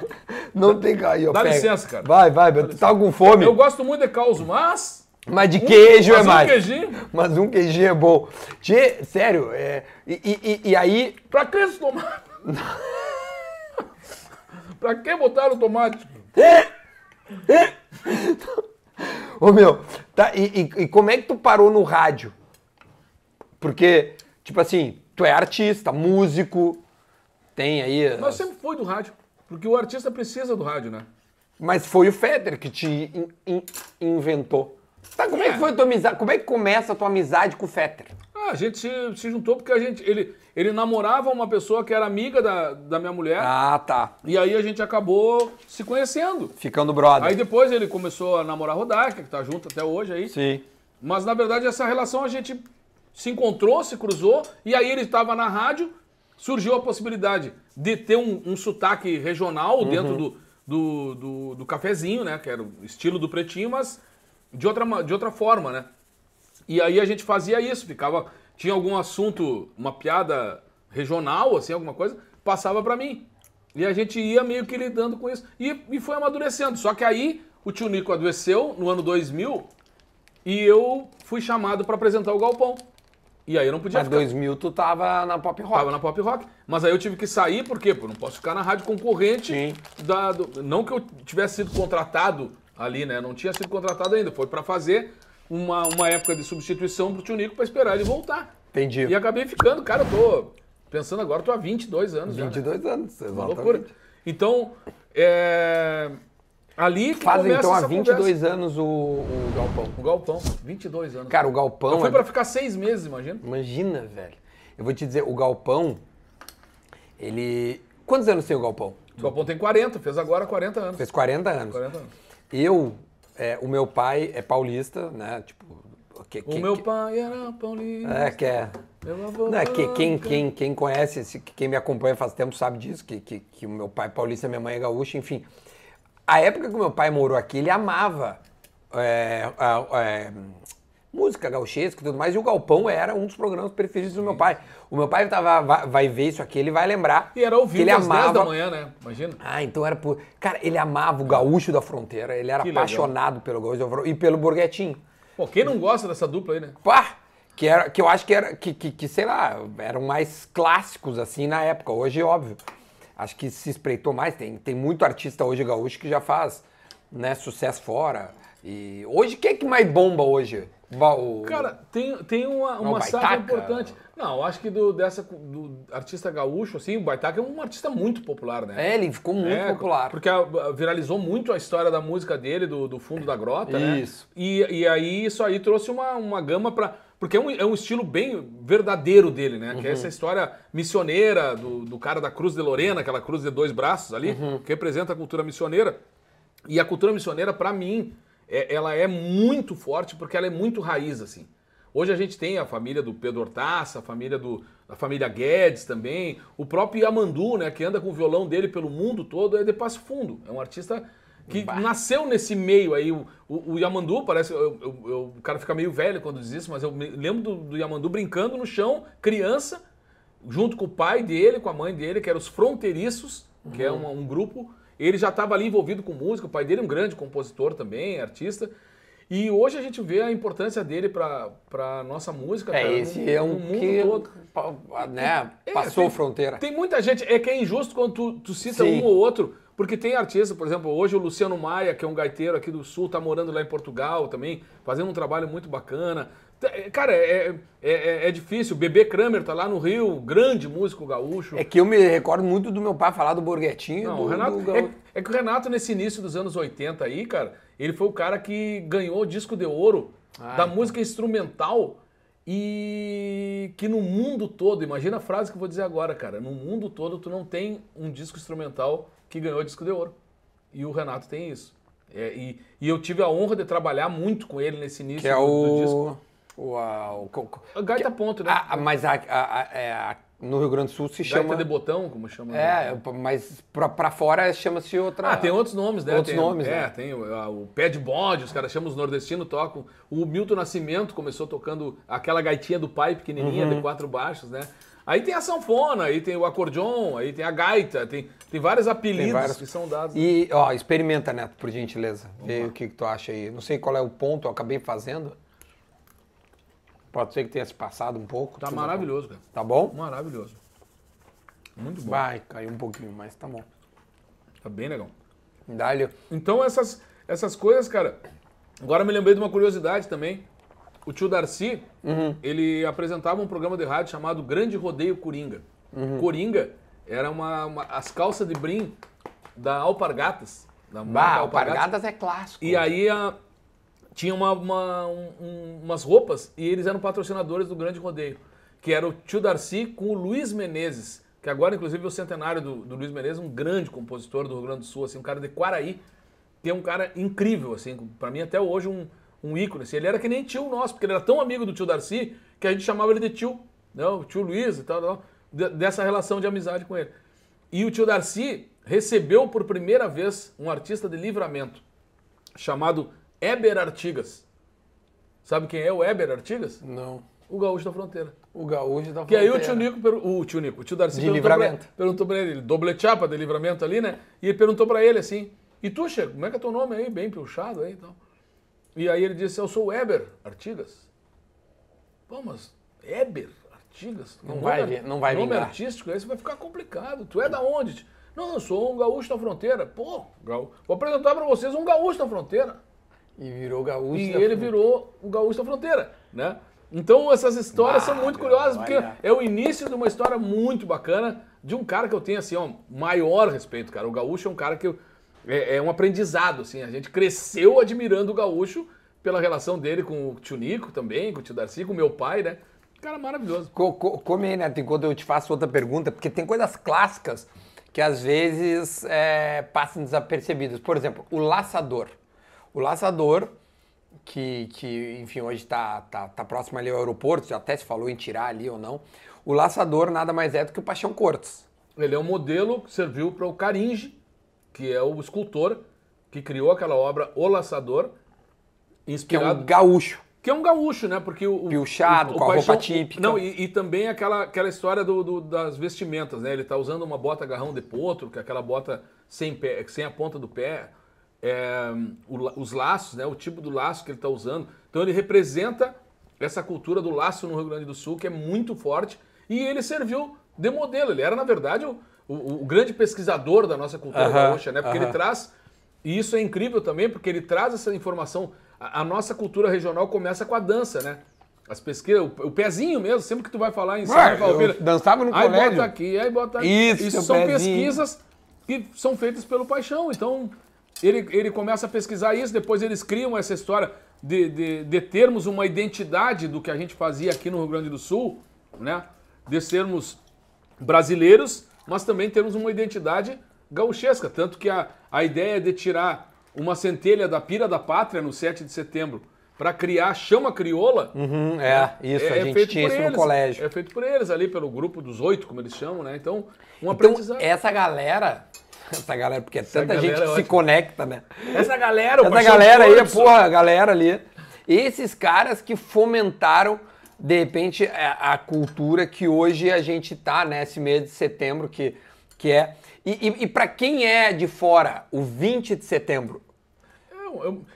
Não tem ó. Dá pega. licença, cara. Vai, vai, tu tá com fome. Eu gosto muito de caos, mas. Mas de queijo é mas um mais. queijinho? Mas um queijinho é bom. Tchê, sério, é, e, e- e aí, Pra que esse tomate? pra que botaram o tomate? ô meu, tá, e, e- e como é que tu parou no rádio? Porque, tipo assim, tu é artista, músico, tem aí. Mas sempre foi do rádio. Porque o artista precisa do rádio, né? Mas foi o Federer que te in- in- inventou. Tá, como é. que foi a tua amizade? Como é que começa a tua amizade com o Federer? Ah, a gente se, se juntou porque a gente. Ele, ele namorava uma pessoa que era amiga da, da minha mulher. Ah, tá. E aí a gente acabou se conhecendo. Ficando brother. Aí depois ele começou a namorar a Rodaica, que tá junto até hoje aí. Sim. Mas na verdade essa relação a gente se encontrou, se cruzou, e aí ele estava na rádio, surgiu a possibilidade de ter um, um sotaque regional dentro do, do, do, do cafezinho, né? Que era o estilo do pretinho, mas de outra, de outra forma, né? E aí a gente fazia isso, ficava. Tinha algum assunto, uma piada regional, assim, alguma coisa, passava pra mim. E a gente ia meio que lidando com isso. E, e foi amadurecendo. Só que aí o tio Nico adoeceu no ano 2000 e eu fui chamado pra apresentar o Galpão. E aí eu não podia Mas ficar. 2000 tu tava na pop rock. Tava na pop rock. Mas aí eu tive que sair, por quê? Porque não posso ficar na rádio concorrente. Sim. Da, do- não que eu tivesse sido contratado ali, né? Não tinha sido contratado ainda. Foi pra fazer uma, uma época de substituição pro tio Nico pra esperar ele voltar. Entendi. E acabei ficando, cara, eu tô pensando agora, eu tô há 22 anos já. né? 22 anos, Uma exatamente. loucura. Então, é... ali que Faz então há essa 22 conversa. anos o, o Galpão. O Galpão, 22 anos. Cara, o Galpão. eu fui é- pra ficar seis meses, imagina. Imagina, velho. Eu vou te dizer, o Galpão, ele. Quantos anos tem o Galpão? O Galpão tem 40, fez agora 40 anos. Fez 40 anos. 40 anos. Eu, é, o meu pai é paulista, né? Tipo. Que, O que- meu que- pai era paulista. É, que é. Não, é que quem, quem, quem conhece, quem me acompanha faz tempo sabe disso, que, que, que o meu pai é paulista, minha mãe é gaúcha, enfim. A época que o meu pai morou aqui, ele amava é, é, música gauchesca e tudo mais, e o Galpão era um dos programas preferidos do meu pai. O meu pai tava, vai, vai ver isso aqui, ele vai lembrar. E era ao vivo ele às 10 amava da manhã, né? Imagina. ah, então era por. Cara, ele amava o gaúcho da fronteira, ele era Que legal. apaixonado pelo gaúcho da fronteira e pelo Borghetinho. Pô, quem não gosta dessa dupla aí, né? Pá! Que, era, que eu acho que era, que, que, que, sei lá, eram mais clássicos assim na época. Hoje, óbvio, acho que se espreitou mais. Tem, tem muito artista hoje gaúcho que já faz né, sucesso fora. E hoje, quem é que mais bomba hoje? O- Cara, tem, tem uma, Não, uma o safra Baitaca. importante. Não, eu acho que do, dessa, do artista gaúcho, assim, o Baitaca é um artista muito popular, né? É, ele ficou muito É, popular. Porque viralizou muito a história da música dele, do, do fundo da grota, né? Isso. E, e aí isso aí trouxe uma, uma gama pra. Porque é um, é um estilo bem verdadeiro dele, né? Uhum. Que é essa história missioneira do, do cara da Cruz de Lorena, aquela cruz de dois braços ali, Uhum. que representa a cultura missioneira. E a cultura missioneira, pra mim, é- ela é muito forte porque ela é muito raiz, assim. Hoje a gente tem a família do Pedro Hortaça, a família do, a família Guedes também, o próprio Yamandu, né, que anda com o violão dele pelo mundo todo, é de Passo Fundo. É um artista que nasceu nesse meio aí. O, o, o Yamandu, parece. eu- eu- eu- o cara fica meio velho quando diz isso, mas eu me lembro do, do Yamandu brincando no chão, criança, junto com o pai dele, com a mãe dele, que eram os Fronteiriços, que é um, um grupo. Ele já estava ali envolvido com música, o pai dele é um grande compositor também, artista. E hoje a gente vê a importância dele para a nossa música. É, cara, esse no- é no um mundo que todo. né, É, passou tem- fronteira. Tem muita gente, é que é injusto quando tu, tu cita Sim. um ou outro, porque tem artista, por exemplo, hoje o Luciano Maia, que é um gaiteiro aqui do Sul, tá morando lá em Portugal também, fazendo um trabalho muito bacana. É, Cara, é, é, é, é difícil. Bebê Kramer tá lá no Rio, grande músico gaúcho. É que eu me recordo muito do meu pai falar do Borghetinho. Não, do, o Renato, do é, é que o Renato, nesse início dos anos 80 aí, cara, ele foi o cara que ganhou o disco de ouro Ah, da então. música instrumental e que no mundo todo, imagina a frase que eu vou dizer agora, cara, no mundo todo tu não tem um disco instrumental que ganhou disco de ouro. E o Renato tem isso. É, e, e eu tive a honra de trabalhar muito com ele nesse início Que é do, do disco. o. O, a- o, co- co- A gaita ponto, né? a- a- mas a- a- a- é, a- no Rio Grande do Sul se gaita chama. de botão, como chama. É, mas pra, pra fora chama-se outra. Ah, tem outros nomes, né? Outros Tem- nomes, É, né? tem o, o pé de bode, os caras chamam os nordestinos, tocam. O Milton Nascimento começou tocando aquela gaitinha do pai pequenininha, Uhum. de quatro baixos, né? Aí tem a sanfona, aí tem o acordeon, aí tem a gaita, tem, tem vários apelidos vários. que são dados. E, ó, experimenta, Neto, por gentileza. Vê o que, que tu acha aí. Não sei qual é o ponto, eu acabei fazendo. Pode ser que tenha se passado um pouco. Tá maravilhoso, cara. Tá bom? Maravilhoso. Muito bom. Vai, caiu um pouquinho, mas tá bom. Tá bem legal. Dá-lhe. Então essas, essas coisas, cara. Agora me lembrei de uma curiosidade também. O tio Darcy, ele apresentava um programa de rádio chamado Grande Rodeio Coringa. Coringa era uma, uma- as calças de brim da Alpargatas. Da Bah, alpargatas é clássico. E aí a- tinha uma, uma- um- um- umas roupas e eles eram patrocinadores do Grande Rodeio. Que era o tio Darcy com o Luiz Menezes. Que agora, inclusive, é o centenário do, do Luiz Menezes, um grande compositor do Rio Grande do Sul, assim, um cara de Quaraí, que é um cara incrível, assim, pra mim até hoje um, um ícone. Assim. Ele era que nem tio nosso, porque ele era tão amigo do tio Darcy que a gente chamava ele de tio, né? o tio Luiz e tal, tal, de- dessa relação de amizade com ele. E o tio Darcy recebeu por primeira vez um artista de livramento chamado Eber Artigas. Sabe quem é o Eber Artigas? Não. O gaúcho da fronteira. O gaúcho da Que aí o fronteira. tio Nico, o tio Nico, o tio Darcy De perguntou pra, livramento. perguntou pra ele, ele doble chapa de livramento ali, né? E ele perguntou pra ele assim, e tu, Che, como é que é teu nome aí, bem puxado aí e tal? E aí ele disse, eu sou o Eber Artigas. Pô, mas Eber Artigas? Não vai não vai Nome vingar. artístico, esse vai ficar complicado. Tu é da onde? Não, eu sou um gaúcho da fronteira. Pô, vou apresentar pra vocês um gaúcho da fronteira. E virou gaúcho. E ele fronteira. virou o gaúcho da fronteira, né? Então essas histórias Bah, são muito curiosas, porque é o início de uma história muito bacana de um cara que eu tenho, assim, ó, maior respeito, cara. O gaúcho é um cara que eu- é, é um aprendizado, assim. A gente cresceu admirando o gaúcho pela relação dele com o tio Nico também, com o tio Darcy, com o meu pai, né? Cara maravilhoso. Co- co- come aí, Neto, enquanto eu te faço outra pergunta, porque tem coisas clássicas que às vezes é, passam desapercebidas. Por exemplo, o laçador. O laçador, que, que enfim, hoje está tá, tá próximo ali ao aeroporto, já até se falou em tirar ali ou não. O laçador nada mais é do que o Paixão Cortes. Ele é um modelo que serviu para o Caringe, que é o escultor que criou aquela obra O Laçador, Que é inspirado um gaúcho. Que é um gaúcho, né? Porque o. Piochado, o- o com a roupa típica. Não, e, e também aquela, aquela história do, do- das vestimentas, né? Ele tá usando uma bota garrão de potro, que é aquela bota sem, pé, sem a ponta do pé. é, o os laços, né? O tipo do laço que ele tá usando. Então ele representa essa cultura do laço no Rio Grande do Sul, que é muito forte. E ele serviu de modelo. Ele era, na verdade, o, o- o grande pesquisador da nossa cultura Aham, gaúcha, né? Porque aham. ele traz e isso é incrível também, porque ele traz essa informação. A, a nossa cultura regional começa com a dança, né? As pesquisas, o, o pezinho mesmo, sempre que tu vai falar em Farroupilha, eu dançava no aí colégio. bota aqui, aí bota aqui. Isso, seu são pezinho. pesquisas que são feitas pelo paixão. Então, ele, ele começa a pesquisar isso, depois eles criam essa história de, de, de termos uma identidade do que a gente fazia aqui no Rio Grande do Sul, né? De sermos brasileiros, mas também temos uma identidade gauchesca. Tanto que a, a ideia de tirar uma centelha da pira da pátria no 7 de setembro para criar a chama crioula. Hum, é, isso, a gente tinha por isso eles. no colégio. É feito por eles ali, pelo grupo dos oito, como eles chamam, né? Então, um Então, aprendizado. essa galera, essa galera, porque é tanta galera gente é que se conecta, né? Essa galera, o Essa galera aí, porra, a galera ali. Esses caras que fomentaram, de repente, a, a cultura que hoje a gente tá, né? Mês de setembro, que, que é. E, e, e para quem é de fora, o 20 de setembro,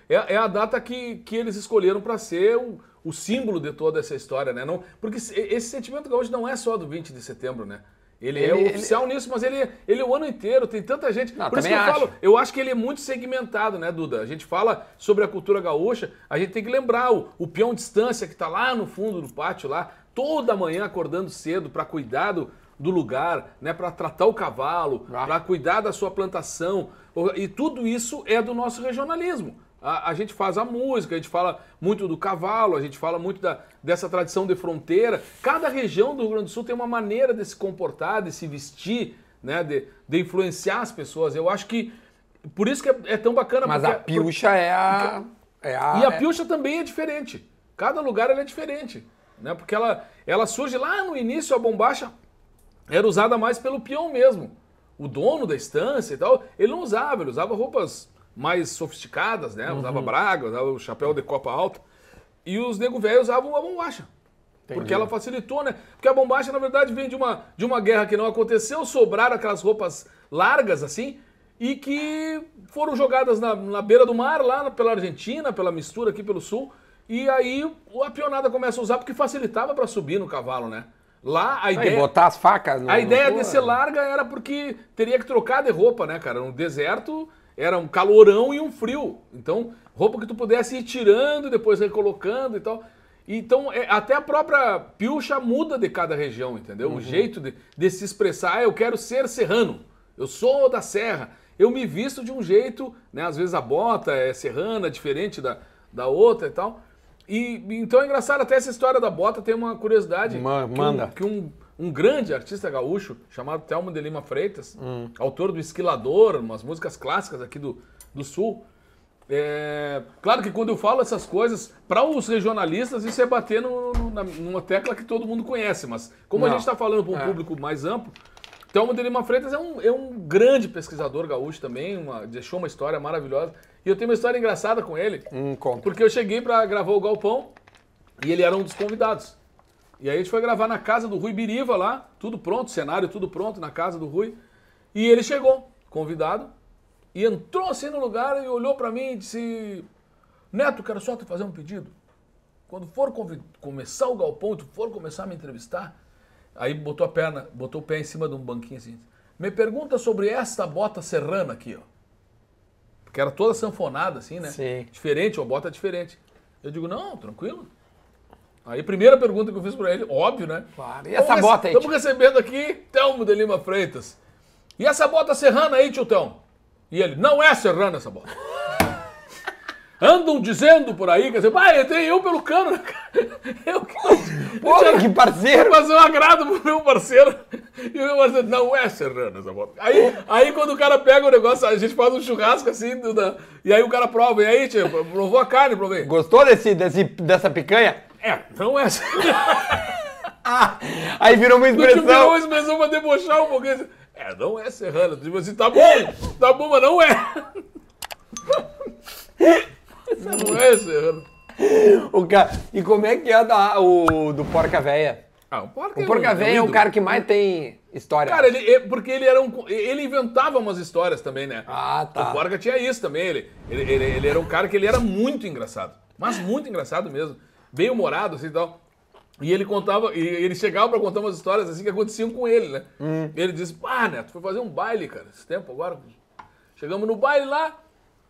É, é- é a data que, que eles escolheram para ser o, o símbolo de toda essa história, né? Não, porque esse sentimento gaúcho não é só do 20 de setembro, né? Ele, é Ele- ele- oficial nisso, mas ele, ele é o ano inteiro, tem tanta gente. Não, Por isso que eu acho. falo, eu acho que ele é muito segmentado, né, Duda? A gente fala sobre a cultura gaúcha, a gente tem que lembrar o, o peão distância que tá lá no fundo do pátio, lá, toda manhã acordando cedo para cuidar do, do lugar, né, para tratar o cavalo, Ah. para cuidar da sua plantação. E tudo isso é do nosso regionalismo. A, a gente faz a música, a gente fala muito do cavalo, a gente fala muito da, dessa tradição de fronteira. Cada região do Rio Grande do Sul tem uma maneira de se comportar, de se vestir, né, de, de influenciar as pessoas. Eu acho que por isso que é, é tão bacana. mas porque- a pilcha é a. É a e a é- pilcha também é diferente. Cada lugar ela é diferente. Né? Porque ela, ela surge lá no início, a bombacha era usada mais pelo peão mesmo. O dono da estância e tal, ele não usava, ele usava roupas mais sofisticadas, né? Usava Uhum. braga, usava o chapéu de copa alta. E os nego velhos usavam a bombacha. Porque ela facilitou, né? Porque a bombacha, na verdade, vem de uma, de uma guerra que não aconteceu, sobraram aquelas roupas largas, assim, e que foram jogadas na, na beira do mar, lá pela Argentina, pela mistura aqui pelo sul. E aí a pionada começa a usar porque facilitava para subir no cavalo, né? Lá a Aí, ideia. botar as facas no, A ideia no- de ser larga era porque teria que trocar de roupa, né, cara? No deserto era um calorão e um frio. Então, roupa que tu pudesse ir tirando e depois recolocando e tal. Então, é- até a própria pilcha muda de cada região, entendeu? O jeito de, de se expressar, "Ah, eu quero ser serrano, eu sou da serra, eu me visto de um jeito, né? Às vezes a bota é serrana, diferente da, da outra e tal. E então é engraçado, até essa história da bota tem uma curiosidade. Que um- manda. que um, um grande artista gaúcho chamado Telmo de Lima Freitas, autor do Esquilador, umas músicas clássicas aqui do, do Sul. É, claro que quando eu falo essas coisas, para os regionalistas, isso é bater no- no- na- numa tecla que todo mundo conhece, mas como a Não. gente está falando para um É. público mais amplo, Telmo de Lima Freitas é um, é um grande pesquisador gaúcho também, uma- deixou uma história maravilhosa. E eu tenho uma história engraçada com ele. Um conto. Porque eu cheguei pra gravar o Galpão e ele era um dos convidados. E aí a gente foi gravar na casa do Rui Biriva lá, tudo pronto, cenário tudo pronto na casa do Rui. E ele chegou, convidado, e entrou assim no lugar e olhou pra mim e disse: Neto, quero só te fazer um pedido. Quando for começar o Galpão tu for começar a me entrevistar, aí botou a perna, botou o pé em cima de um banquinho assim. Me pergunta sobre esta bota serrana aqui, ó. Porque era toda sanfonada, assim, né? Sim. Diferente, uma bota diferente. Eu digo, não, tranquilo. Aí, primeira pergunta que eu fiz pra ele, óbvio, né? Claro. E essa bota aí, Estamos recebendo aqui Telmo de Lima Freitas. E essa bota serrana aí, tio Telmo? E ele, não é serrana essa bota. Andam dizendo por aí, quer dizer, pai, entrei eu pelo cano, né, cara? Eu que Pô, que parceiro! fazer um agrado pro meu parceiro. E o meu parceiro, não é serrana essa bota. Aí, aí quando o cara pega o negócio, a gente faz um churrasco assim, do- da- e aí o cara prova. E aí, tio, provou a carne, provei. Gostou desse, desse, dessa picanha? É, não é serrana. Ah, aí virou uma Do tipo, virou expressão. uma expressão pra debochar um pouquinho. É, não é serrana. Tipo assim, tá bom, tá bom, mas não é. Não é serrana. O ca... E como é que é da, o do Porca Véia? Ah, o porca O Porca Véia é o ídolo. cara que mais tem história. Cara, ele, é- porque ele era um. Ele inventava umas histórias também, né? Ah, tá. O Porca tinha isso também. Ele, ele, ele, ele era um cara que ele era muito engraçado. Mas muito engraçado mesmo. Bem humorado, assim e tal. E ele contava, e ele chegava pra contar umas histórias assim que aconteciam com ele, né? Hum. Ele disse, pá, Neto, foi fazer um baile, cara, esse tempo agora. Chegamos no baile lá,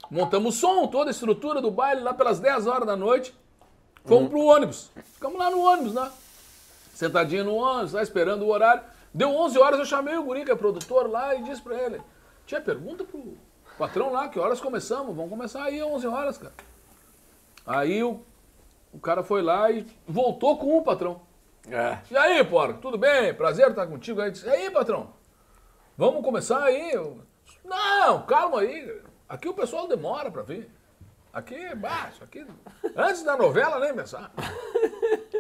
montamos o som, toda a estrutura do baile lá pelas 10 horas da noite. Fomos pro ônibus. Ficamos lá no ônibus, né? Sentadinho no ônibus, lá esperando o horário. Deu 11 horas, eu chamei o guri, que é produtor lá, e disse pra ele: Tia, pergunta pro patrão lá que horas começamos. Vamos começar aí às 11 horas, cara. Aí o, o cara foi lá e voltou com o patrão. É. E aí, porco, tudo bem? Prazer estar contigo aí. Disse, E aí, patrão? Vamos começar aí? Eu, Não, calma aí. Aqui o pessoal demora pra vir. Aqui é baixo, aqui. Antes da novela, nem pensar.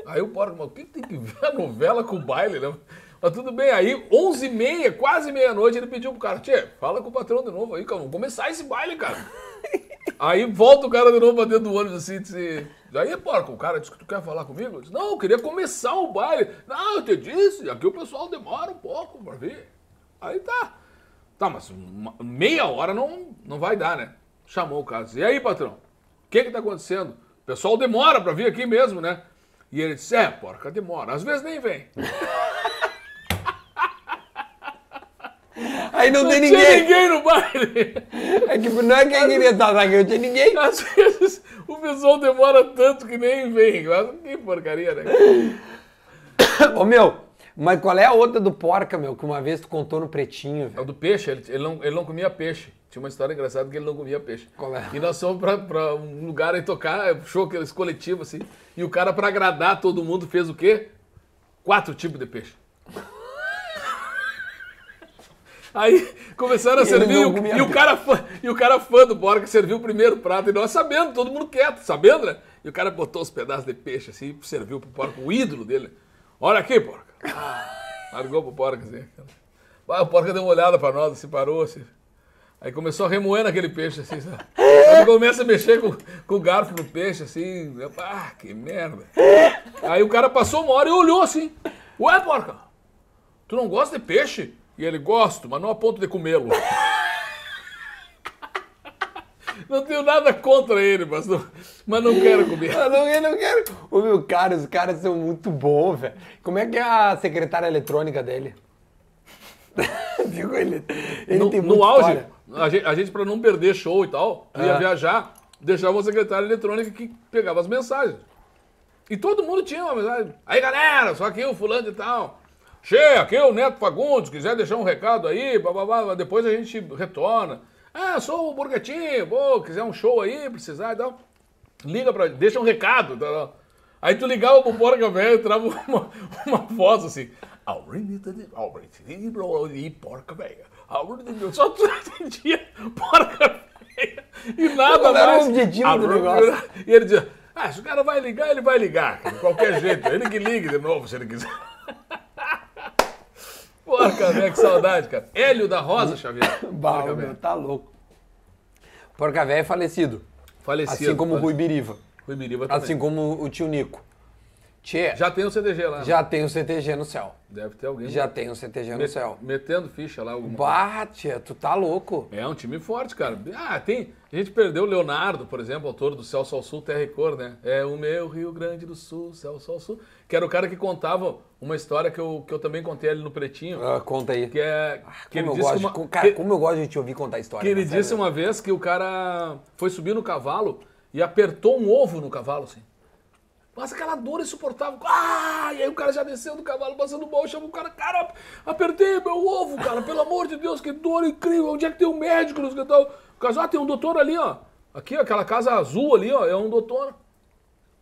Aí o porco, mas o que tem que ver a novela com o baile, né? Mas tudo bem, aí 11h30, quase meia-noite, ele pediu pro cara, Tchê, fala com o patrão de novo aí, cara, vamos começar esse baile, cara. Aí volta o cara de novo pra dentro do ônibus assim, disse, aí, porco, o cara disse que tu quer falar comigo? Eu disse, não, eu queria começar o baile. Não, eu te disse, aqui o pessoal demora um pouco pra vir. Aí tá. Tá, mas uma- meia hora não, não vai dar, né? Chamou o cara, disse, e aí, patrão, o que que tá acontecendo? O pessoal demora pra vir aqui mesmo, né? E ele disse, é, porca, demora. Às vezes nem vem. Aí não, Não tem tinha ninguém. ninguém no baile. É que não é quem queria estar aqui, não tinha ninguém. Às vezes o pessoal demora tanto que nem vem. Mas Que porcaria, né? Ô meu, mas qual é a outra do Porca, meu, que uma vez tu contou no Pretinho, É o do peixe, ele, ele, não, ele não comia peixe. Tinha uma história engraçada que ele não comia peixe. Qual é? E nós fomos pra, pra um lugar aí tocar, show aqueles coletivos assim. E o cara, pra agradar todo mundo, fez o quê? Quatro tipos de peixe. Aí começaram a servir e o, e o cara fã, e o cara fã do porco serviu o primeiro prato e nós sabendo, todo mundo quieto, sabendo, né? E o cara botou os pedaços de peixe assim, e serviu pro porco, o ídolo dele. Olha aqui, porco. Largou pro porco assim. Vai, o porco deu uma olhada pra nós, assim, parou assim. Aí começou a remoer naquele peixe, assim, sabe? Quando começa a mexer com, com o garfo no peixe, assim, eu, ah, que merda. Aí o cara passou uma hora e olhou assim, ué, porca, tu não gosta de peixe? E ele, gosto, mas não a ponto de comê-lo. Não tenho nada contra ele, mas não, mas não quero comer. Eu não, eu não quero. Ô, meu cara, os caras são muito bons, velho. Como é que é a secretária eletrônica dele? Ele, ele no, tem no auge, a gente, a gente para não perder show e tal, ia Ah. viajar, deixava uma secretária eletrônica que pegava as mensagens. E todo mundo tinha uma mensagem. Aí galera, só aqui o fulano e tal. Che, aqui é o Neto Fagundes, quiser deixar um recado aí, bababá, depois a gente retorna. Ah, sou o Burguetinho, pô, quiser um show aí, precisar e tal. Liga pra. Deixa um recado. Tal, tal. Aí tu ligava pro porca velho, entrava uma, uma voz assim. E porca velha. Só tu entendia porca velha. E nada mais. E ele dizia, ah, se o cara vai ligar, ele vai ligar. De qualquer jeito. Ele que ligue de novo, se ele quiser. Porca velha, que saudade, cara. Hélio da Rosa Xavier. Porca meu, tá louco. Porca velho é falecido. Falecido. Assim como o Rui. Biriva. Rui Biriba também. Assim como o tio Nico. Tchê, já, Já tem o CDG lá. tem o CTG no céu. Deve ter alguém. Já tem o CTG no met- céu. Metendo ficha lá. Bah, tchê, tu tá louco. É um time forte, cara. Ah, tem. A gente perdeu o Leonardo, por exemplo, autor do Céu Sol Sul, Terra e Cor, né? É o meu Rio Grande do Sul, Céu Sol Sul. Que era o cara que contava uma história que eu, que eu também contei ali no Pretinho. Ah, conta aí. Que é. Que ele Como eu, disse gosto que de, uma, cara, que- como eu gosto de te ouvir contar história. que ele cara, disse uma vez que o cara foi subir no cavalo e apertou um ovo no cavalo, assim. Mas aquela dor insuportável. Ah! E aí o cara já desceu do cavalo, passando mal, chama o cara, cara, apertei meu ovo, cara, pelo amor de Deus, que dor incrível. Onde é que tem um médico? Não sei o ah, tem um doutor ali, ó. Aqui, aquela casa azul ali, ó, é um doutor.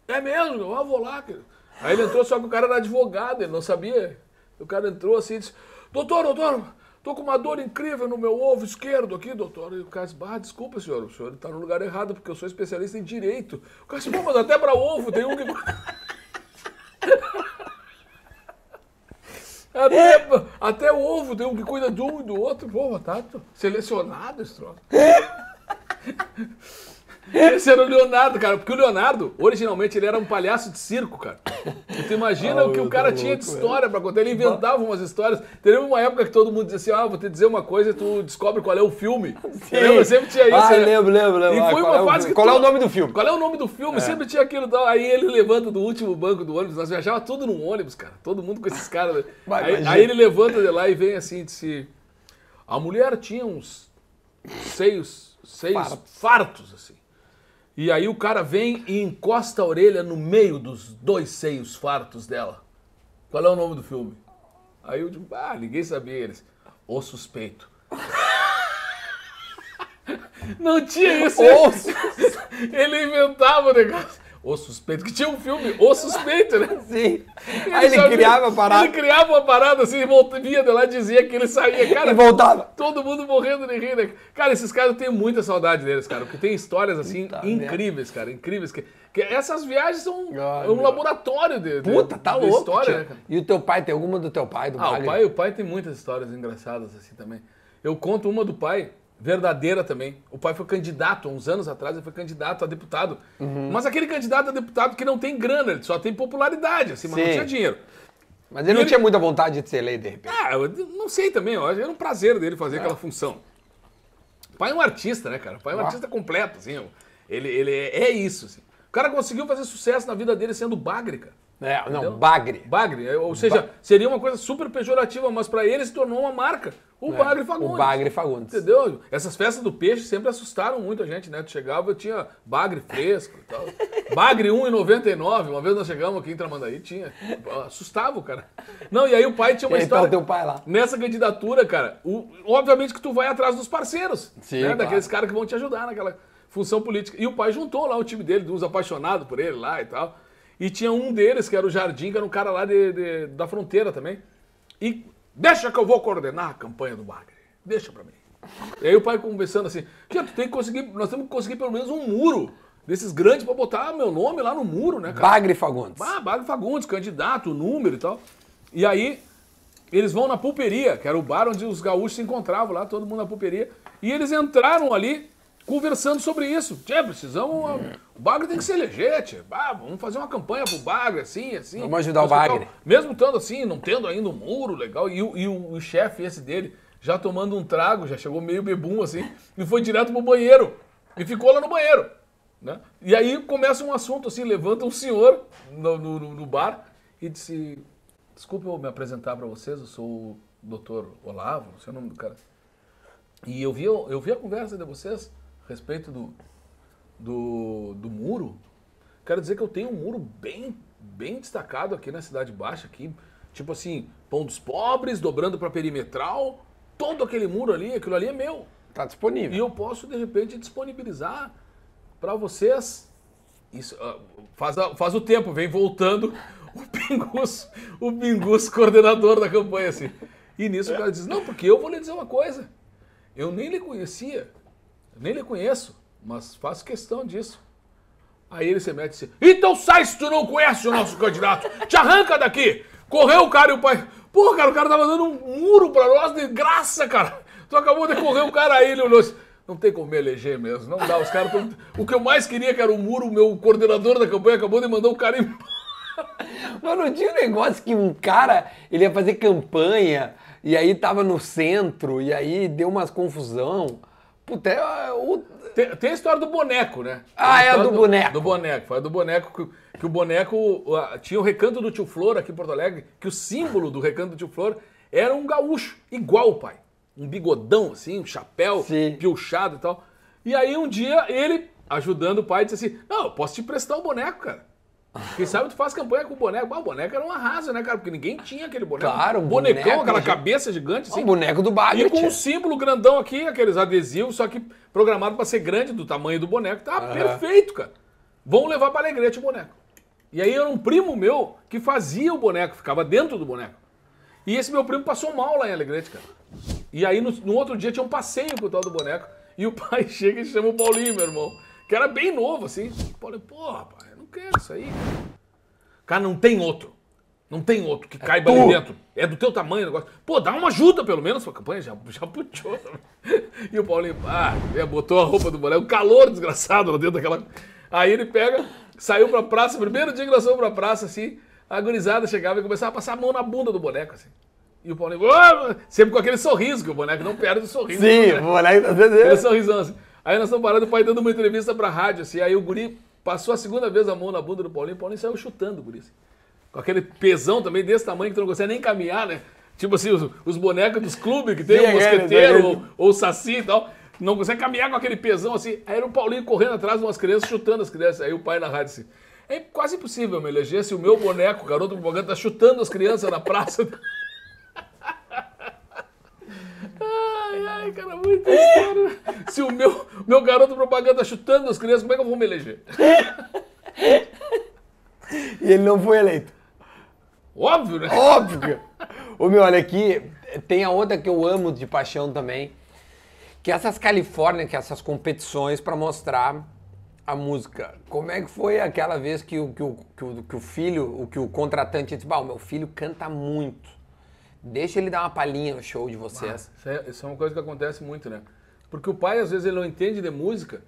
É mesmo, ah, vou lá. querido. Aí ele entrou, só que o cara era advogado, ele não sabia. O cara entrou assim e disse: Doutor, doutor, tô com uma dor incrível no meu ovo esquerdo aqui, doutor. E o disse: Bah, desculpa, senhor, o senhor está no lugar errado, porque eu sou especialista em direito. O Pô, mas até para ovo tem um que. Até, até o ovo tem um que cuida de um e do outro. Pô, tá selecionado esse troço. Esse era o Leonardo, cara, porque o Leonardo, originalmente, ele era um palhaço de circo, cara. E tu imagina Ah, o que o cara tô tinha de louco, história pra contar. Ele inventava umas histórias. Teve uma época que todo mundo dizia assim: ah, vou te dizer uma coisa e tu descobre qual é o filme. Lembra? Sempre tinha isso. Ah, né? lembro, lembro, lembro. E Ah, foi uma é o- que qual é o nome do filme? Qual é o nome do filme? Sempre tinha aquilo. Tal. Aí ele levanta do último banco do ônibus. Nós viajava tudo num ônibus, cara. Todo mundo com esses caras. né? Aí, aí ele levanta de lá e vem assim disse: A mulher tinha uns seios, seios Fartos. fartos, assim. E aí o cara vem e encosta a orelha no meio dos dois seios fartos dela. Qual é o nome do filme? Aí eu digo, ah, ninguém sabia eles. O Suspeito. Não tinha isso. Ele inventava o negócio. O Suspeito, que tinha um filme, O Suspeito, né? Sim. Aí ele criava a parada Ele criava uma parada assim, volta, vinha de lá, dizia que ele saía. Cara, e voltava. Todo mundo morrendo de rir, né? Cara, esses caras eu tenho muita saudade deles, cara. Porque tem histórias assim Puta incríveis, cara. Incríveis. Que, que essas viagens são Ai, é um meu. laboratório de, de- Puta, tá de louco. história, né, cara? E o teu pai, tem alguma do teu pai, do Ah, o pai, o pai tem muitas histórias engraçadas assim também. Eu conto uma do pai, verdadeira também. O pai foi candidato, há uns anos atrás, ele foi candidato a deputado. Uhum. Mas aquele candidato a deputado que não tem grana, ele só tem popularidade, assim, mas não Sim. tinha dinheiro. Mas ele não ele- tinha muita vontade de ser eleito, de repente. Ah, eu não sei também, que era um prazer dele fazer aquela função. O pai é um artista, né, cara? O pai é um Ah. artista completo, assim. ó. Ele, ele é, é isso, assim. O cara conseguiu fazer sucesso na vida dele sendo bagre, cara. É, não, Entendeu? Bagre. Bagre, é, ou seja, seria uma coisa super pejorativa, mas pra ele se tornou uma marca. O Bagre Fagundes. É, O Bagre Fagundes. Entendeu? Essas festas do peixe sempre assustaram muito a gente, né? Tu chegava e tinha bagre fresco e tal. Bagre 1,99. Uma vez nós chegamos aqui em Tramandaí, tinha. Assustava o cara. Não, e aí o pai tinha uma E aí tá história. o teu pai lá. Nessa candidatura, cara, o- obviamente que tu vai atrás dos parceiros. Sim, né? claro. Daqueles caras que vão te ajudar naquela função política. E o pai juntou lá o time dele, uns apaixonados por ele lá e tal. E tinha um deles, que era o Jardim, que era um cara lá de, de- da fronteira também. E deixa que eu vou coordenar a campanha do Bagre. Deixa pra mim. E aí o pai conversando assim, "Tia, tu tem que conseguir, nós temos que conseguir pelo menos um muro desses grandes pra botar meu nome lá no muro, né, cara? Bagre Fagundes. Ah, Bagre Fagundes, candidato, número e tal. E aí, eles vão na pulperia, que era o bar onde os gaúchos se encontravam lá, todo mundo na pulperia. E eles entraram ali conversando sobre isso. Tchê, precisamos. O Bagre tem que se eleger, tchê. Ah, vamos fazer uma campanha pro Bagre, assim, assim. Vamos ajudar o Mas, tal. Bagre. Mesmo estando assim, não tendo ainda um muro legal, e, o- e o, o chefe esse dele, já tomando um trago, já chegou meio bebum assim, e foi direto pro banheiro. E ficou lá no banheiro. Né? E aí começa um assunto assim, levanta um senhor no, no- no- no bar e disse, desculpa eu me apresentar para vocês, eu sou o doutor Olavo, não sei o nome do cara. E eu vi, eu vi a conversa de vocês a respeito do, do, do muro. Quero dizer que eu tenho um muro bem, bem destacado aqui na Cidade Baixa, aqui, tipo assim, pão dos pobres, dobrando para perimetral, todo aquele muro ali, aquilo ali é meu. Tá E disponível. eu posso, de repente, disponibilizar para vocês. Isso, ah, faz, faz o tempo, vem voltando o Pingus, o Pingus coordenador da campanha, assim. E nisso o cara diz, não, porque eu vou lhe dizer uma coisa. Eu nem lhe conhecia, nem lhe conheço, mas faço questão disso. Aí ele se mete assim, então sai se tu não conhece o nosso candidato, te arranca daqui. Correu o cara e o pai, pô, cara, o cara tava dando um muro pra nós de graça, cara. Tu acabou de correr o cara aí, ele olhou assim, não tem como me eleger mesmo, não dá, os caras tão... O que eu mais queria que era o muro, o meu coordenador da campanha acabou de mandar o cara embora. Mas não tinha um negócio que um cara, ele ia fazer campanha, e aí tava no centro, e aí deu umas confusão. Puta, é, o... Tem, tem a história do boneco, né? Ah, é a história do boneco. Do boneco. Foi a do boneco que, que o boneco. Tinha o recanto do tio Flor aqui em Porto Alegre, que o símbolo do recanto do tio Flor era um gaúcho, igual o pai. Um bigodão, assim, um chapéu, Sim. piochado e tal. E aí um dia ele, ajudando o pai, disse assim: Não, eu posso te prestar o boneco, cara. Quem sabe tu faz campanha com o boneco. Ah, o boneco era um arraso, né, cara? Porque ninguém tinha aquele boneco. Claro, um o bonecão, boneco, aquela cabeça gigante, assim. o boneco do Bagre. E com um símbolo grandão aqui, aqueles adesivos, só que programado pra ser grande, do tamanho do boneco. Tá perfeito, cara. Vão levar pra Alegrete o boneco. E aí era um primo meu que fazia o boneco, ficava dentro do boneco. E esse meu primo passou mal lá em Alegrete, cara. E aí no, no outro dia tinha um passeio com o tal do boneco. E o pai chega e chama o Paulinho, meu irmão. Que era bem novo, assim. O Paulinho, porra, pai, quero isso aí. Cara, não tem outro. Não tem outro que caiba tu. ali dentro. É do teu tamanho o negócio. Pô, dá uma ajuda pelo menos pra campanha. Já, já puxou. E o Paulinho, ah, é, botou a roupa do boneco. Um calor desgraçado lá dentro daquela. Aí ele pega, saiu pra praça. Primeiro dia que nós fomos pra praça, assim, a gurizada chegava e começava a passar a mão na bunda do boneco, assim. E o Paulinho, "Ah!" sempre com aquele sorriso, que o boneco não perde o sorriso. Sim, o boneco tá Aquele dizendo. sorrisão assim. Aí nós estamos parando, o pai dando uma entrevista pra rádio, assim. Aí o guri passou a segunda vez a mão na bunda do Paulinho, o Paulinho saiu chutando guri. Com aquele pesão também desse tamanho que tu não consegue nem caminhar, né? Tipo assim, os, os bonecos dos clubes que tem Sim, o aquele, mosqueteiro aquele. ou, ou o saci e tal. Não consegue caminhar com aquele pesão assim. Aí era o Paulinho correndo atrás de umas crianças, chutando as crianças. Aí o pai na rádio assim. É quase impossível me eleger se o meu boneco, o garoto propaganda, tá chutando as crianças na praça. Ai, ai, cara, muita história. Se o meu, meu garoto propaganda tá chutando as crianças, como é que eu vou me eleger? E ele não foi eleito. Óbvio, né? Óbvio. Ô, meu, olha aqui, tem a outra que eu amo de paixão também, que é essas Califórnia, que é essas competições pra mostrar a música. Como é que foi aquela vez que o, que o, que o, que o filho, o que o contratante disse, bah, o meu filho canta muito. Deixa ele dar uma palhinha no show de vocês. Isso é, isso é uma coisa que acontece muito, né? Porque o pai, às vezes, ele não entende de música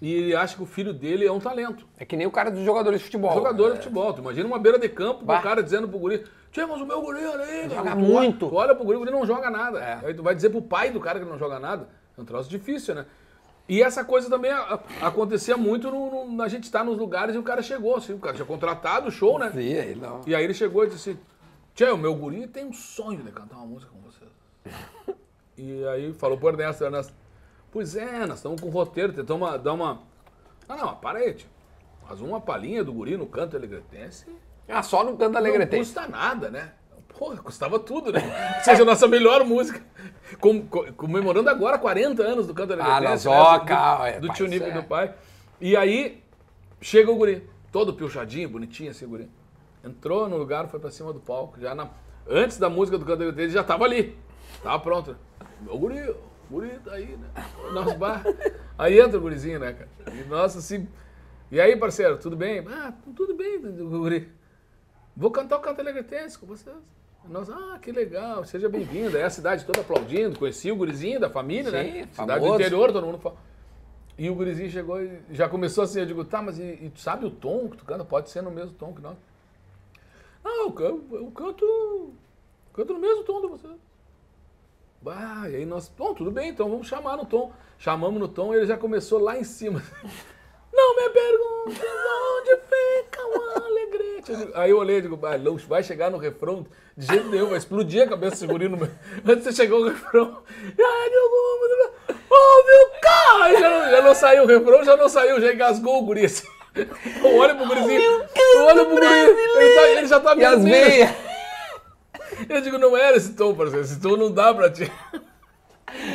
e ele acha que o filho dele é um talento. É que nem o cara dos jogadores de futebol. Jogador É. de futebol. Tu imagina uma beira de campo, Bah. o cara dizendo pro guri, Tchê, mas o meu guri, olha aí, cara." Joga Tu muito. olha- Tu olha pro guri, o guri não joga nada. É. Aí tu vai dizer pro pai do cara que não joga nada. É um troço difícil, né? E essa coisa também a- a- acontecia muito no, no- na gente estar nos lugares e o cara chegou, assim, o cara tinha contratado o show, né? Sim, ele não. E aí ele chegou e disse assim, Tchê, o meu guri tem um sonho de cantar uma música com vocês. e aí falou pro Ernesto, Ernesto, pois é, nós estamos com roteiro, tentamos uma- dar uma... Ah, não, para aí, tio. Mas uma palhinha do guri no canto alegretense Ah, só no canto da não Alegretense. custa nada, né? Porra, custava tudo, né? Ou seja, a nossa melhor música. Com- co- comemorando agora 40 anos do Canto Alegretense. Ah, nós, ó, né? do, do tio Nico e é. do pai. E aí, chega o guri, todo piochadinho, bonitinho assim, o guri. Entrou no lugar, foi pra cima do palco. Já na, antes da música do Canto Alegretense, ele já tava ali. Tava pronto. O guri, o guri tá aí, né? Nosso bar. Aí entra o gurizinho, né, cara? E nossa, assim... E aí, parceiro, tudo bem? Ah, tudo bem, guri. Vou cantar o canto alegretense com vocês. Nós, ah, que legal, seja bem-vindo. Aí a cidade toda aplaudindo, conheci o gurizinho da família, Sim, né? Cidade do famoso. interior, todo mundo fala. E o gurizinho chegou e já começou assim, eu digo, tá, mas e, e tu sabe o tom que tu canta? Pode ser no mesmo tom que nós. Não, eu canto, eu canto, canto no mesmo tom de você. Bah, e aí nós, bom, tudo bem, então vamos chamar no tom. Chamamos no tom e ele já começou lá em cima. Não me pergunte onde fica o alegrete. Eu Aí eu olhei e digo, "Ah, não, vai chegar no refrão de jeito nenhum, vai explodir a cabeça meu... Antes de chegar o refrão. Ouve o carro! Já, não- já não saiu o refrão, já não saiu, já engasgou o guri Eu olho pro gurizinho, eu olho pro guri, ele, tá- ele já tá E as veias? Eu digo, não era esse tom, parceiro, esse tom não dá pra ti.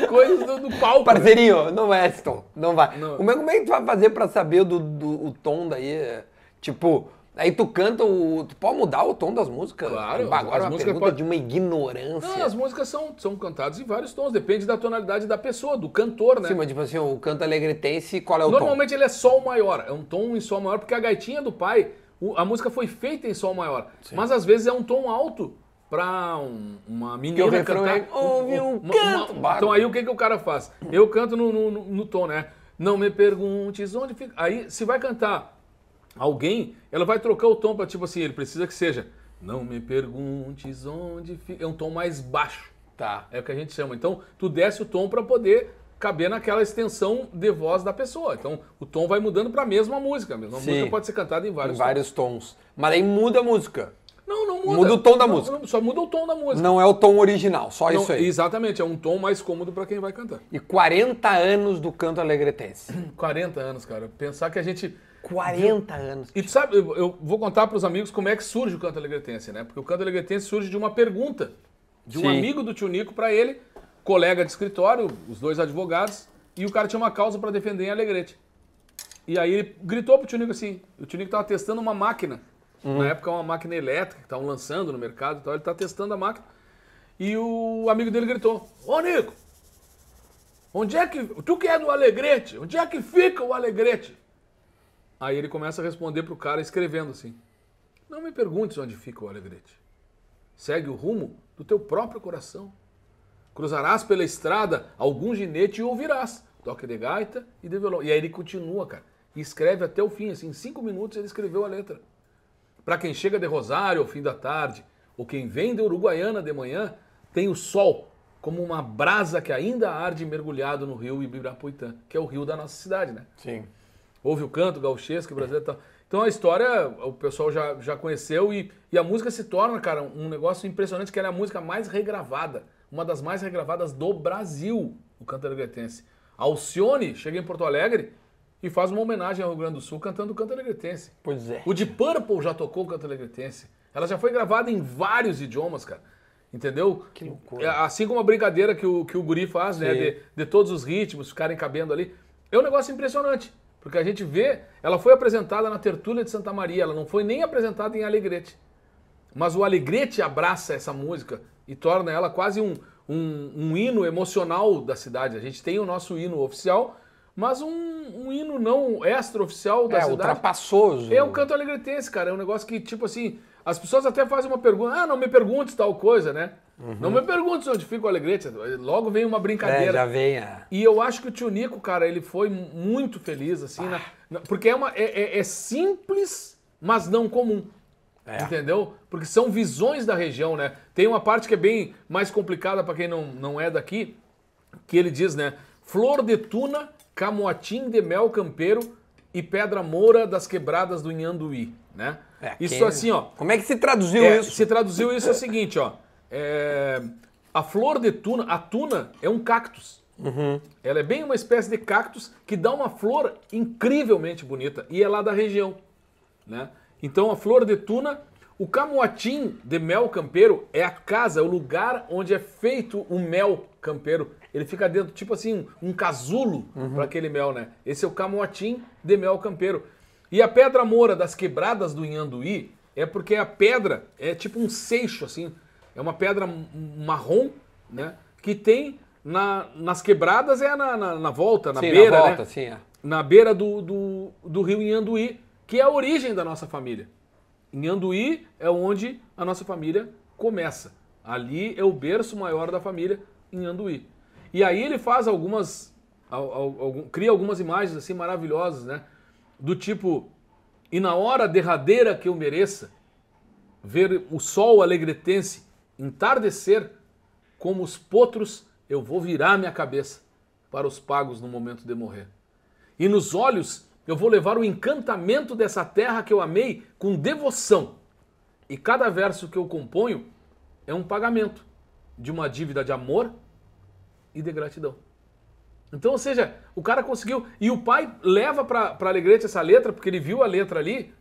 Coisas do, do palco. né? Parceirinho, não é esse tom. Não vai. Não. Como, é, como é que tu vai fazer pra saber do, do- o tom daí? Tipo, aí tu canta o. Tu pode mudar o tom das músicas? Claro, Agora as uma músicas pode- de uma ignorância. Não, as músicas são, são cantadas em vários tons, depende da tonalidade da pessoa, do cantor, né? Sim, mas tipo assim, o canto alegretense, qual é o tom? Normalmente ele é sol maior, é um tom em sol maior, porque a gaitinha do pai, a música foi feita em sol maior. Mas às vezes é um tom alto pra um- uma menina cantar. é, "Ouve um uma- canto", uma- bárbaro. Então aí o que, que o cara faz? Eu canto no, no- no- no tom, né? Não me perguntes onde fica. Aí se vai cantar alguém, ela vai trocar o tom pra tipo assim, ele precisa que seja. Não me perguntes onde fica. É um tom mais baixo. Tá. É o que a gente chama. Então, tu desce o tom para poder caber naquela extensão de voz da pessoa. Então, o tom vai mudando para a mesma música. A mesma Sim. música pode ser cantada em Em vários, vários tons. Mas aí muda a música. tons. Não, não muda. Muda o tom da Não, música. não, só muda o tom da música. Não é o tom original, só Não, isso aí. Exatamente, é um tom mais cômodo para quem vai cantar. E 40 anos do canto alegretense. 40 anos, cara. Pensar que a gente 40 anos. E tu sabe, eu, eu vou contar para os amigos como é que surge o canto alegretense, né? Porque o canto alegretense surge de uma pergunta de um Sim. amigo do tio Nico para ele, colega de escritório, os dois advogados, e o cara tinha uma causa para defender em Alegrete. E aí ele gritou pro tio Nico assim, o tio Nico tava testando uma máquina, na época uma máquina elétrica que estavam lançando no mercado e tal, ele tá testando a máquina. E o amigo dele gritou: Ô Nico, onde é que. Tu que é do Alegrete, onde é que fica o Alegrete? Aí ele começa a responder pro cara escrevendo assim: Não me perguntes onde fica o Alegrete. Segue o rumo do teu próprio coração. Cruzarás pela estrada algum ginete e ouvirás toque de gaita e de violão. E aí ele continua, cara, e escreve até o fim, assim, em cinco minutos ele escreveu a letra. Para quem chega de Rosário ao fim da tarde, ou quem vem de Uruguaiana de manhã, tem o sol como uma brasa que ainda arde mergulhado no rio Ibirapuitã, que é o rio da nossa cidade, né? Sim. Houve o canto gauchesco brasileiro e tal. Então a história o pessoal já, já conheceu e, e a música se torna, cara, um negócio impressionante que ela é a música mais regravada, uma das mais regravadas do Brasil, o canto alegretense. Alcione chega em Porto Alegre e faz uma homenagem ao Rio Grande do Sul cantando o canto alegretense. Pois é. O de Purple já tocou o canto alegretense. Ela já foi gravada em vários idiomas, cara. Entendeu? Que loucura. Assim como a brincadeira que o, que o guri faz, né? Sim. De, de todos os ritmos ficarem cabendo ali. É um negócio impressionante. Porque a gente vê, ela foi apresentada na Tertúlia de Santa Maria, ela não foi nem apresentada em Alegrete. Mas o Alegrete abraça essa música e torna ela quase um, um, um hino emocional da cidade. A gente tem o nosso hino oficial, mas um, um hino não extra-oficial da É, cidade. ultrapassoso. É o canto alegretense, cara. É um negócio que, tipo assim, as pessoas até fazem uma pergunta. Ah, não me perguntes tal coisa, né? Não me perguntes onde fica o alegrete. Logo vem uma É, brincadeira. já vem a... E eu acho que o tio Nico, cara, ele foi muito feliz, assim, na- na- porque é, uma, é, é- é simples, mas não comum. É. Entendeu? Porque são visões da região, né? Tem uma parte que é bem mais complicada para quem não, não é daqui, que ele diz, né? Flor de tuna, camoatim de mel campeiro e pedra moura das quebradas do Inhanduí, né? É, Isso quem- assim, ó. Como é que se traduziu É, isso? Se traduziu isso é o seguinte, ó. É, a flor de tuna, a tuna é um cactus. Uhum. Ela é bem uma espécie de cactus que dá uma flor incrivelmente bonita e é lá da região, né? Então a flor de tuna, o camoatim de mel campeiro é a casa, é o lugar onde é feito o mel campeiro. Ele fica dentro, tipo assim, um casulo para aquele mel, né? Esse é o camoatim de mel campeiro. E a pedra moura das quebradas do Inhanduí é porque a pedra é tipo um seixo, assim. É uma pedra marrom, né? Que tem na- nas quebradas, é na, na, na volta, na sim, beira, na volta, né? sim. é. na beira do, do, do rio Inhanduí, que é a origem da nossa família. Inhanduí é onde a nossa família começa. Ali é o berço maior da família em Anduí. E aí ele faz algumas, al- al- algum- cria algumas imagens assim maravilhosas, né? Do tipo, e na hora derradeira que eu mereça, ver o sol alegretense entardecer, como os potros eu vou virar minha cabeça para os pagos no momento de morrer. E nos olhos eu vou levar o encantamento dessa terra que eu amei com devoção. E cada verso que eu componho é um pagamento de uma dívida de amor e de gratidão. Então, ou seja, o cara conseguiu. E o pai leva para Alegrete essa letra, porque ele viu a letra ali,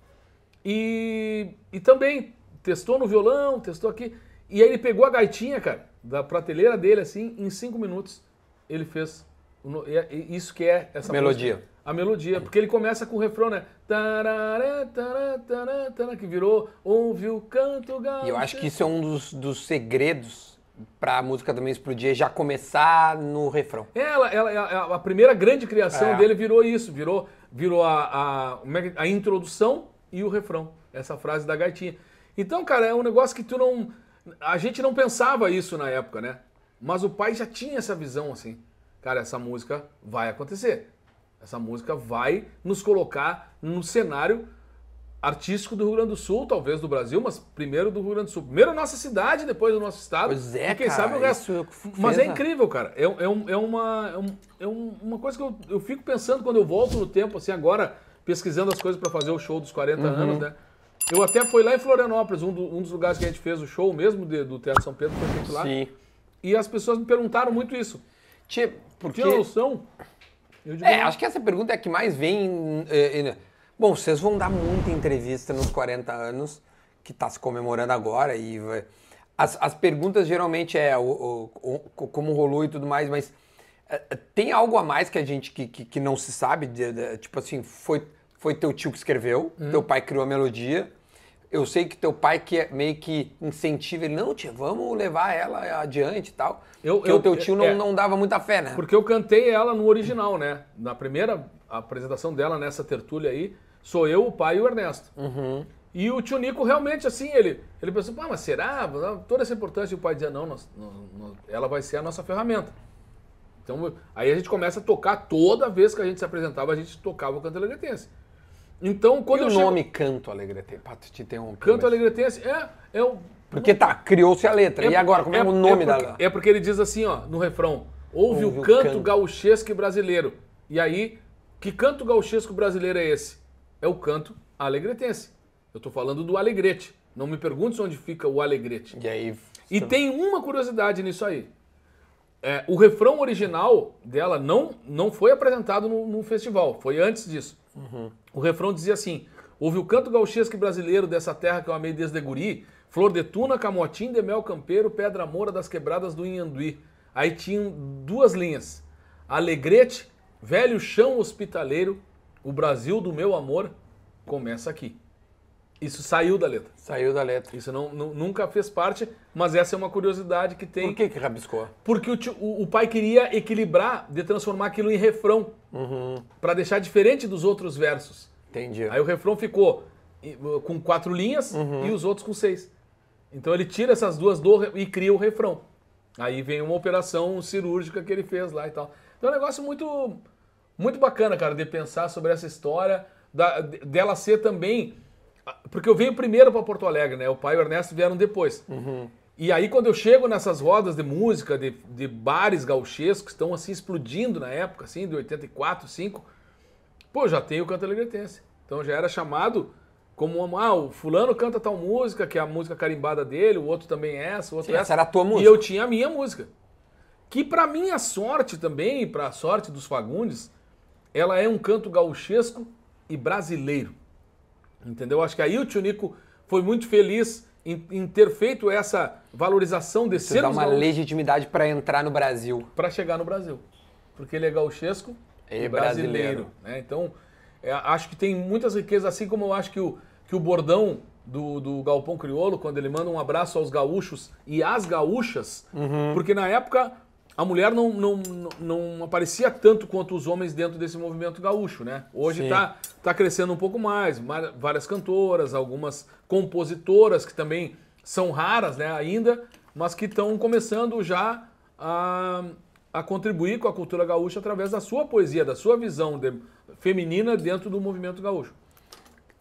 e, e também testou no violão, testou aqui. E aí ele pegou a gaitinha, cara, da prateleira dele, assim, em cinco minutos, ele fez é- isso que é essa Melodia. música. A melodia, porque ele começa com o refrão, né? Tarará, tará, tará, que virou ouve o canto gaúcho. E eu acho que isso é um dos, dos segredos pra música também explodir, é já começar no refrão. Ela, ela, a, a primeira grande criação É. dele virou isso, virou, virou a, a, é a introdução e o refrão, essa frase da gaitinha. Então, cara, é um negócio que tu não. A gente não pensava isso na época, né? Mas o pai já tinha essa visão assim. Cara, essa música vai acontecer. Essa música vai nos colocar no cenário artístico do Rio Grande do Sul, talvez do Brasil, mas primeiro do Rio Grande do Sul. Primeiro a nossa cidade, depois do nosso estado. Pois é, e quem cara, sabe o resto. Mas é incrível, cara. É, é, um- é uma, é, um- é um- uma coisa que eu, eu fico pensando quando eu volto no tempo, assim, agora, pesquisando as coisas para fazer o show dos 40 Uhum. anos, né? Eu até fui lá em Florianópolis, um, do- um dos lugares que a gente fez o show mesmo de- do Teatro São Pedro foi feito lá. Sim. E as pessoas me perguntaram muito isso. Tchê, porque... Tinha noção? Eu É, acho que essa pergunta é a que mais vem. eh, eh, Bom, vocês vão dar muita entrevista nos 40 anos, que está se comemorando agora, e as, as perguntas geralmente é o, o- o- como rolou e tudo mais, mas eh, eh, tem algo a mais que a gente que, que, que não se sabe? de- de- tipo assim, foi, foi teu tio que escreveu, Hum. teu pai criou a melodia. Eu sei que teu pai que é meio que incentiva ele, não, tia, vamos levar ela adiante e tal. Eu- Porque eu- o teu tio não, é. não dava muita fé, né? Porque eu cantei ela no original, né? Na primeira apresentação dela nessa tertúlia aí, sou eu, o pai e o Ernesto. E o tio Nico realmente, assim, ele, ele pensou, pá, mas será? Toda essa importância, e o pai dizia, não, nós- nós- nós- ela vai ser a nossa ferramenta. Então, aí a gente começa a tocar toda vez que a gente se apresentava, a gente tocava o canto alegretense. Então, quando E eu o chego- nome Canto Alegrete? Pá, te interrompi. Canto mas- alegretense é, é o... Porque tá, criou-se a letra. e agora, como é, o nome porque, da. É porque ele diz assim, ó, no refrão: ouve, Ouve o canto, canto. gauchesco brasileiro. E aí, que canto gauchesco brasileiro é esse? É o canto alegretense. Eu tô falando do alegrete. Não me perguntes onde fica o alegrete. E aí. E tem uma curiosidade nisso aí. É, o refrão original dela não, não foi apresentado no, no festival, foi antes disso. O refrão dizia assim: Ouve o canto gauchesco brasileiro dessa terra que eu amei desde guri, flor de tuna, camotim de mel campeiro, pedra moura das quebradas do Inhanduí. Aí tinham duas linhas: Alegrete, velho chão hospitaleiro, o Brasil do meu amor começa aqui. Isso saiu da letra. Saiu da letra. Isso não, nu- nunca fez parte, mas essa é uma curiosidade que tem. Por que que rabiscou? Porque o, o- o pai queria equilibrar, de transformar aquilo em refrão, Pra deixar diferente dos outros versos. Entendi. Aí o refrão ficou e- com quatro linhas e os outros com seis. Então ele tira essas duas do e cria o refrão. Aí vem uma operação cirúrgica que ele fez lá e tal. Então é um negócio muito, muito bacana, cara, de pensar sobre essa história, da- de- dela ser também. Porque eu venho primeiro para Porto Alegre, né? O pai e o Ernesto vieram depois. E aí, quando eu chego nessas rodas de música, de, de bares gauchescos, que estão assim explodindo na época, assim, de 84, 5, pô, já tem o canto alegretense. Então já era chamado como uma, ah, o fulano canta tal música, que é a música carimbada dele, o outro também é essa, o outro Sim, é essa era a tua E música. eu tinha a minha música. Que pra minha sorte também, pra sorte dos Fagundes, ela é um canto gauchesco e brasileiro. Entendeu? Acho que aí o Tio Nico foi muito feliz em, em ter feito essa valorização de Isso ser dá uma legitimidade pra entrar no Brasil. para chegar no Brasil. Porque ele é gauchesco e brasileiro. brasileiro. né? Então, é, acho que tem muitas riquezas, assim como eu acho que o, que o bordão do, do Galpão Criolo, quando ele manda um abraço aos gaúchos e às gaúchas, Uhum. porque na época a mulher não, não, não, aparecia tanto quanto os homens dentro desse movimento gaúcho, né? Hoje está tá crescendo um pouco mais, ma- várias cantoras, algumas compositoras que também são raras né, ainda, mas que estão começando já a, a contribuir com a cultura gaúcha através da sua poesia, da sua visão de- feminina dentro do movimento gaúcho.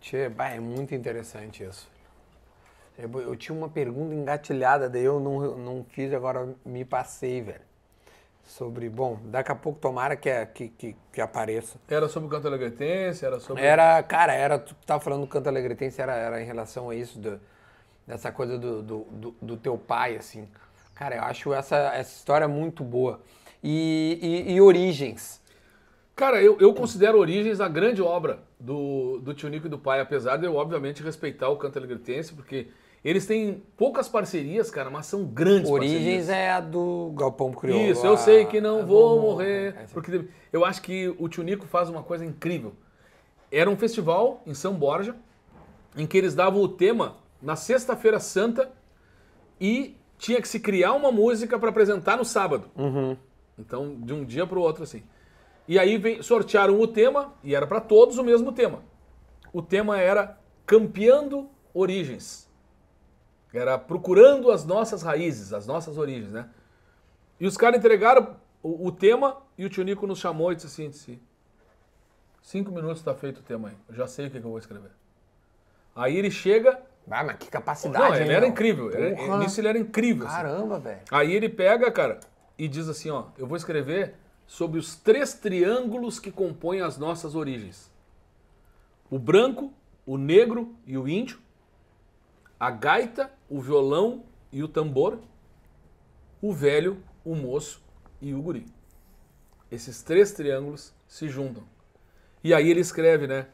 Tchê, bah, é muito interessante isso. Eu, eu tinha uma pergunta engatilhada, daí eu não, não fiz, agora me passei, velho. Sobre, bom, daqui a pouco tomara que, é- que, que, que apareça. Era sobre o canto alegretense, era sobre... Era, cara, era, tu tava falando do canto alegretense, era, era em relação a isso, do- dessa coisa do, do, do, do teu pai, assim. Cara, eu acho essa, essa história muito boa. E, e, e Origens. Cara, eu, eu considero Origens a grande obra do, do Tio Nico e do pai, apesar de eu, obviamente, respeitar o canto alegretense, porque eles têm poucas parcerias, cara, mas são grandes Origens parcerias. é a do Galpão Crioulo. Isso, eu a- sei que não a- vou morrer. Essa- Porque eu acho que o Tio Nico faz uma coisa incrível. Era um festival em São Borja, em que eles davam o tema na Sexta-feira Santa e tinha que se criar uma música para apresentar no sábado. Então, de um dia para o outro, assim. E aí vem- sortearam o tema, e era para todos o mesmo tema. O tema era Campeando Origens. Era procurando as nossas raízes, as nossas origens, né? E os caras entregaram o, o tema e o tio Nico nos chamou e disse assim, disse, cinco minutos está feito o tema aí, eu já sei o que, que eu vou escrever. Aí ele chega, Ah, mas que capacidade, não, ele hein, era incrível, ele- Porra. nisso ele era incrível. assim. Caramba, velho. Aí ele pega, cara, e diz assim, ó, eu vou escrever sobre os três triângulos que compõem as nossas origens. O branco, o negro e o índio, a gaita, o violão e o tambor, o velho, o moço e o guri. Esses três triângulos se juntam. E aí ele escreve, né?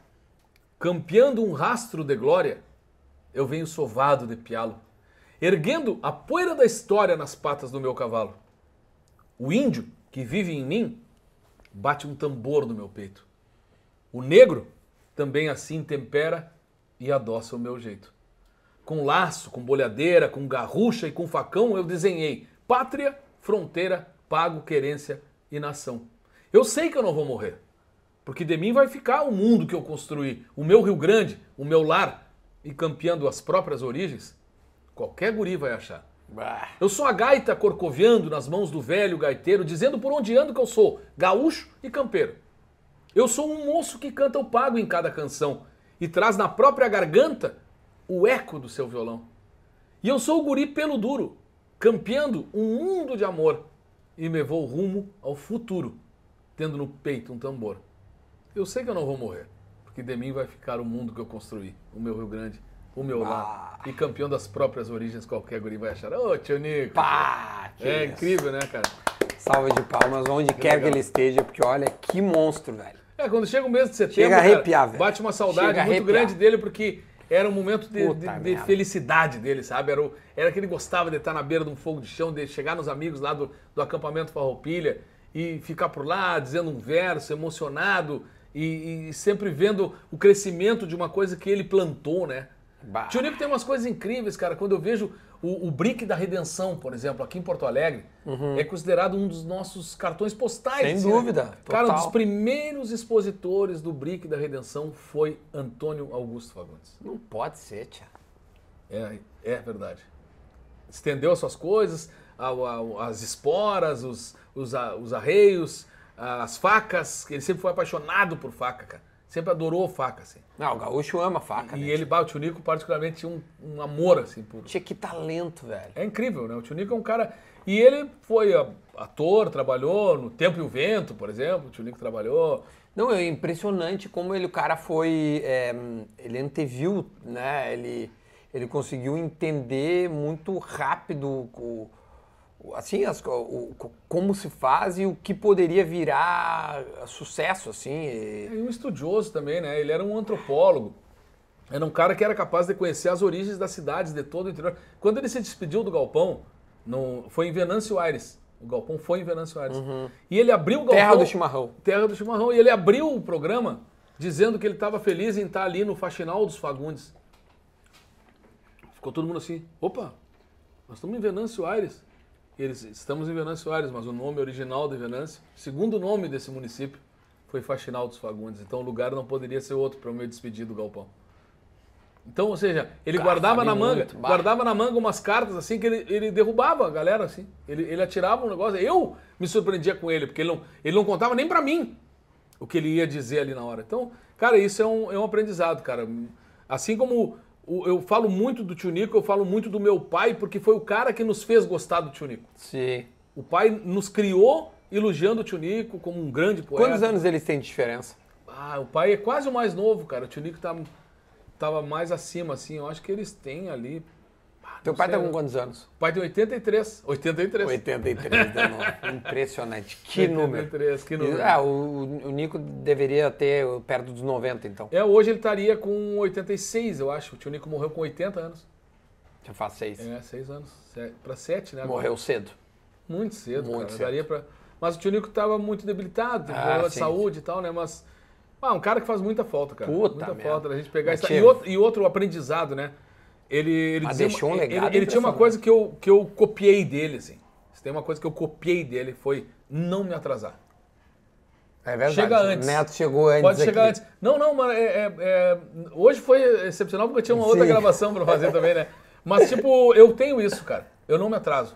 Campeando um rastro de glória, eu venho sovado de pialo, erguendo a poeira da história nas patas do meu cavalo. O índio, que vive em mim, bate um tambor no meu peito. O negro também assim tempera e adoça o meu jeito. Com laço, com bolhadeira, com garrucha e com facão eu desenhei pátria, fronteira, pago, querência e nação. Eu sei que eu não vou morrer, porque de mim vai ficar o mundo que eu construí, o meu Rio Grande, o meu lar, e campeando as próprias origens, qualquer guri vai achar. Eu sou a gaita corcoviando nas mãos do velho gaiteiro, dizendo por onde ando que eu sou, gaúcho e campeiro. Eu sou um moço que canta o pago em cada canção e traz na própria garganta o eco do seu violão. E eu sou o guri pelo duro, campeando um mundo de amor e me vou rumo ao futuro, tendo no peito um tambor. Eu sei que eu não vou morrer, porque de mim vai ficar o mundo que eu construí, o meu Rio Grande, o meu lar. E campeão das próprias origens, qualquer guri vai achar. Ô, tio Nico! Pá, que É isso. incrível, né, cara? Salva de palmas onde quer que legal. ele esteja, porque olha que monstro, velho. É, quando chega o mês de setembro, Chega a cara, arrepiar, velho. bate uma saudade Chega muito grande dele, porque era um momento de, Puta de- de felicidade dele, sabe? Era, o- era que ele gostava de estar na beira de um fogo de chão, de chegar nos amigos lá do, do acampamento Farroupilha e ficar por lá dizendo um verso, emocionado e, e sempre vendo o crescimento de uma coisa que ele plantou, né? Bah. Tio Nico tem umas coisas incríveis, cara. Quando eu vejo o, o Brick da Redenção, por exemplo, aqui em Porto Alegre, é considerado um dos nossos cartões postais. Uhum. Sem assim, né? dúvida, Cara, um dos primeiros expositores do Brick da Redenção foi Antônio Augusto Fagundes. Não pode ser, tia. É, é verdade. Estendeu as suas coisas, as esporas, os, os, os arreios, as facas, ele sempre foi apaixonado por faca, cara. Sempre adorou faca, assim. Não, o gaúcho ama faca, E né? ele, o Tio Nico, particularmente, tinha um, um amor, assim, por, Tinha que talento, velho. É incrível, né? O Tio Nico é um cara. E ele foi ator, trabalhou no Tempo e o Vento, por exemplo. O Tio Nico trabalhou. Não, é impressionante como ele, o cara foi. é, ele anteviu, né? Ele, ele conseguiu entender muito rápido o- assim, as o- co- como se faz e o que poderia virar sucesso, assim. e- E um estudioso também, né? Ele era um antropólogo. Era um cara que era capaz de conhecer as origens das cidades de todo o interior. Quando ele se despediu do Galpão, no, foi em Venâncio Aires. O Galpão foi em Venâncio Aires. E ele abriu o Galpão. Terra do chimarrão. Terra do Chimarrão. E ele abriu o programa dizendo que ele estava feliz em estar ali no Faxinal dos Fagundes. Ficou todo mundo assim, opa, nós estamos em Venâncio Aires. Eles, estamos em Venâncio Aires, mas o nome original de Venâncio, segundo nome desse município, foi Faxinal dos Fagundes. Então o lugar não poderia ser outro para o meu despedir do galpão. Então, ou seja, ele Cara, guardava sabe na manga, muito, guardava na manga umas cartas assim que ele, ele derrubava a galera assim. Ele, ele atirava um negócio. Eu me surpreendia com ele, porque ele não, ele não contava nem pra mim o que ele ia dizer ali na hora. Então, cara, isso é um, é um aprendizado, cara. Assim como eu falo muito do Tio Nico, eu falo muito do meu pai, porque foi o cara que nos fez gostar do Tio Nico. Sim. O pai nos criou elogiando o Tio Nico como um grande poeta. Quantos anos eles têm de diferença? Ah, o pai é quase o mais novo, cara. O Tio Nico tá, tava mais acima, assim. Eu acho que eles têm ali. Teu pai tá com né? quantos anos? O pai tem 83. 83. 83, de novo. Impressionante. Que número. 83, que número. Ah, o, o Nico deveria ter perto dos 90, então. É, hoje ele estaria com 86, eu acho. O tio Nico morreu com 80 anos. Já faz seis. É, 6 anos. Pra 7, né? Morreu cedo. Muito cedo, Muito cara. cedo. Daria pra... Mas o tio Nico tava muito debilitado, Ah, problema de saúde e tal, né? Mas. Ah, um cara que faz muita falta, cara. Puta muita merda. falta da gente pegar tinha- E outro, e outro aprendizado, né? Ele, ele, Mas dizia deixou um ele, ele tinha uma coisa que eu, que eu copiei dele, assim. Se tem uma coisa que eu copiei dele, foi não me atrasar. É verdade. Chega antes. O Neto chegou antes. Pode chegar aqui. antes. Não, não, mas é, é- é- hoje foi excepcional porque eu tinha uma outra Sim. gravação pra fazer também, né? Mas, tipo, eu tenho isso, cara. Eu não me atraso.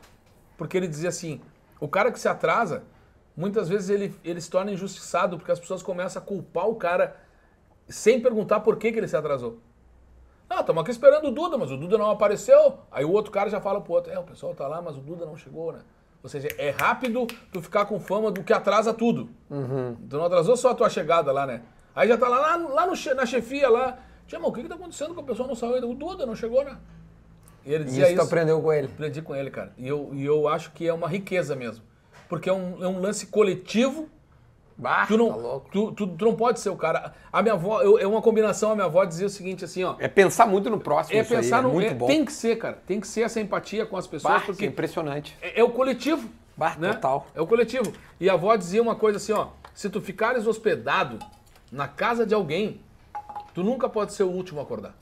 Porque ele dizia assim: o cara que se atrasa, muitas vezes ele, ele se torna injustiçado porque as pessoas começam a culpar o cara sem perguntar por que, que ele se atrasou. Não, estamos aqui esperando o Duda, mas o Duda não apareceu. Aí o outro cara já fala pro outro: é, o pessoal tá lá, mas o Duda não chegou, né? Ou seja, é rápido tu ficar com fama do que atrasa tudo. Tu não atrasou só a tua chegada lá, né? Aí já tá lá, lá, lá no na chefia lá. Tia, mas o que que tá acontecendo com a pessoa não saiu ainda? O Duda não chegou, né? E ele dizia Isso isso. tu aprendeu com ele. Aprendi com ele, cara. E eu, e eu acho que é uma riqueza mesmo. Porque é um, é um lance coletivo. Bah, Tu não, tá tu, tu, tu não pode ser o cara. A minha avó, eu- é uma combinação, a minha avó dizia o seguinte, assim, ó. É pensar muito no próximo É isso aí, pensar é no. muito é- bom. Tem que ser, cara. Tem que ser essa empatia com as pessoas, Bah, isso é porque impressionante. é, é o coletivo. Bah, né? total. É o coletivo. E a avó dizia uma coisa assim, ó. Se tu ficares hospedado na casa de alguém, tu nunca pode ser o último a acordar.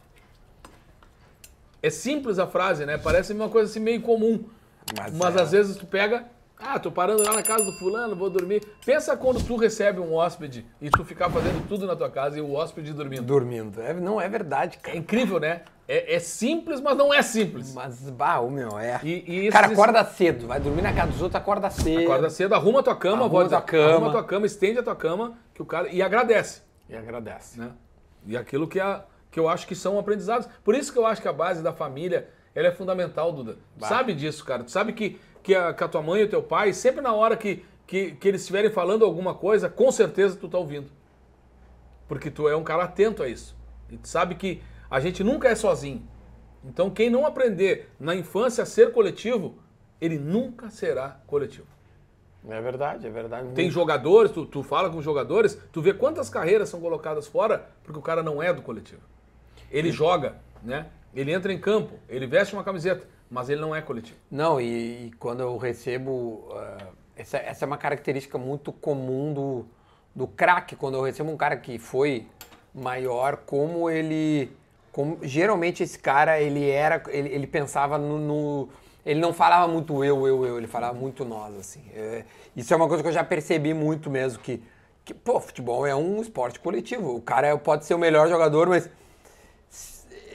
É simples a frase, né? Parece uma coisa assim meio comum. Mas Mas é. às vezes tu pega, ah, tô parando lá na casa do fulano, vou dormir. Pensa quando tu recebe um hóspede e tu ficar fazendo tudo na tua casa e o hóspede dormindo. Dormindo. É- não é verdade, É cara. incrível, né? É, é simples, mas não é simples. Mas, bah, o meu, é. E, e cara, esses- acorda cedo. Vai dormir na casa dos outros, acorda cedo. Acorda cedo, arruma tua cama, Arruma vó, tua cama. arruma tua cama, estende a tua cama, que o cara e agradece, E agradece. né? E aquilo que, é, que eu acho que são aprendizados. Por isso que eu acho que a base da família ela é fundamental, Duda. Bah. sabe disso, cara. Tu sabe que, que, a, que a tua mãe e o teu pai, sempre na hora que, que, que eles estiverem falando alguma coisa, com certeza tu tá ouvindo. Porque tu é um cara atento a isso. E tu sabe que a gente nunca é sozinho. Então quem não aprender na infância a ser coletivo, ele nunca será coletivo. É verdade, é verdade. Tem jogadores, tu, tu fala com jogadores, tu vê quantas carreiras são colocadas fora porque o cara não é do coletivo. Ele joga, né? Ele entra em campo, ele veste uma camiseta, mas ele não é coletivo. Não, e, e quando eu recebo. ah, essa, essa é uma característica muito comum do, do craque. Quando eu recebo um cara que foi maior, como ele. Como, geralmente esse cara, ele era. Ele, ele pensava no, no- Ele não falava muito eu, eu, eu, ele falava muito nós, assim. É, isso é uma coisa que eu já percebi muito mesmo, que, que, pô, futebol é um esporte coletivo. O cara pode ser o melhor jogador, mas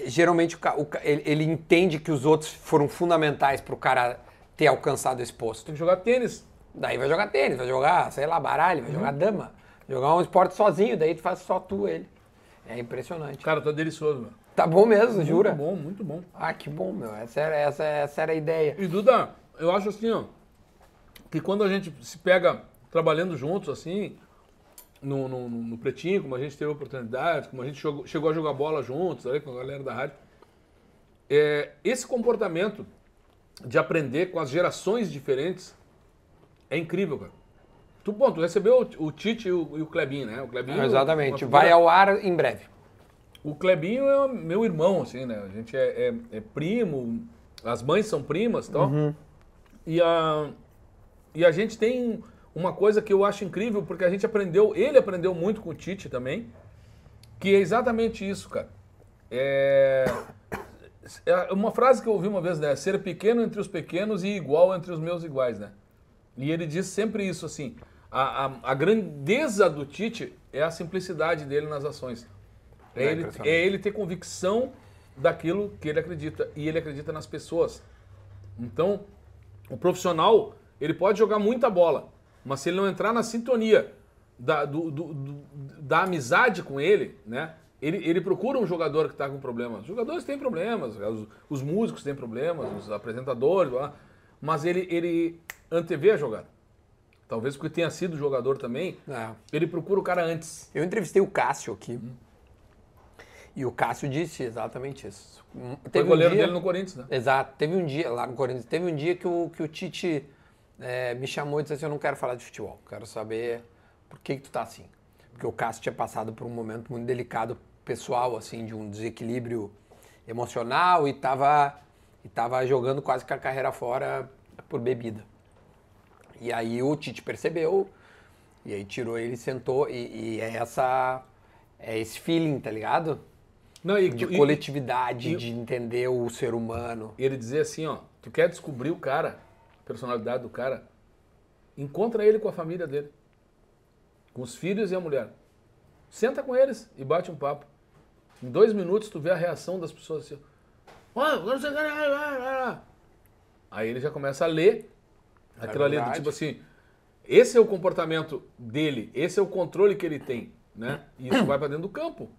geralmente o o ele, ele entende que os outros foram fundamentais para o cara ter alcançado esse posto. Tem que jogar tênis. Daí vai jogar tênis, vai jogar, sei lá, baralho, vai jogar dama, jogar um esporte sozinho, daí tu faz só tu ele. É impressionante. Cara, tá delicioso, meu. Tá bom mesmo, jura? Muito bom, muito bom. Ah, que bom, meu. Essa era, essa, essa era a ideia. E Duda, eu acho assim, ó, que quando a gente se pega trabalhando juntos, assim, no, no, no Pretinho, como a gente teve oportunidade, como a gente jogou- chegou a jogar bola juntos, ali, com a galera da rádio, é, esse comportamento de aprender com as gerações diferentes é incrível, cara. Tu, bom, tu recebeu o, o Tite e o, e o Clebinho, né? O Clebinho, Exatamente. uma figura- Vai ao ar em breve. o Clebinho é meu irmão, assim, né? A gente é, é- é primo, as mães são primas e tal. E, a, e a gente tem uma coisa que eu acho incrível, porque a gente aprendeu, ele aprendeu muito com o Tite também, que é exatamente isso, cara. É, é uma frase que eu ouvi uma vez, né? Ser pequeno entre os pequenos e igual entre os meus iguais, né? E ele diz sempre isso, assim. A, a, a grandeza do Tite é a simplicidade dele nas ações. É, É ele, é ele ter convicção daquilo que ele acredita. E ele acredita nas pessoas. Então, o profissional, ele pode jogar muita bola, mas se ele não entrar na sintonia da, do, do- do- da amizade com ele, né? Ele, ele procura um jogador que está com problemas. Os jogadores têm problemas, os, os músicos têm problemas, os apresentadores, blá. mas ele, ele antevê a jogada. Talvez porque tenha sido jogador também, É. ele procura o cara antes. Eu entrevistei o Cássio aqui. E o Cássio disse exatamente isso. Um- Foi Teve um goleiro dia- dele no Corinthians, né? Exato. Teve um dia, lá no Corinthians, teve um dia que o, que o Tite eh, me chamou e disse assim, eu não quero falar de futebol, quero saber por que, que tu tá assim. Porque o Cássio tinha passado por um momento muito delicado pessoal, assim, de um desequilíbrio emocional e tava, e tava jogando quase que a carreira fora por bebida. E aí o Tite percebeu, e aí tirou ele, sentou, e, e é essa... É esse feeling, tá ligado? Não, e, De coletividade, e- de entender o ser humano. e ele dizer assim, ó, tu quer descobrir o cara, personalidade do cara, encontra ele com a família dele, com os filhos e a mulher. Senta com eles e bate um papo. Em dois minutos tu vê a reação das pessoas assim, ó, não sei o que, ah, ah, ah." aí ele já começa a ler aquilo ali do tipo assim, esse é o comportamento dele, esse é o controle que ele tem, né? E isso vai pra dentro do campo.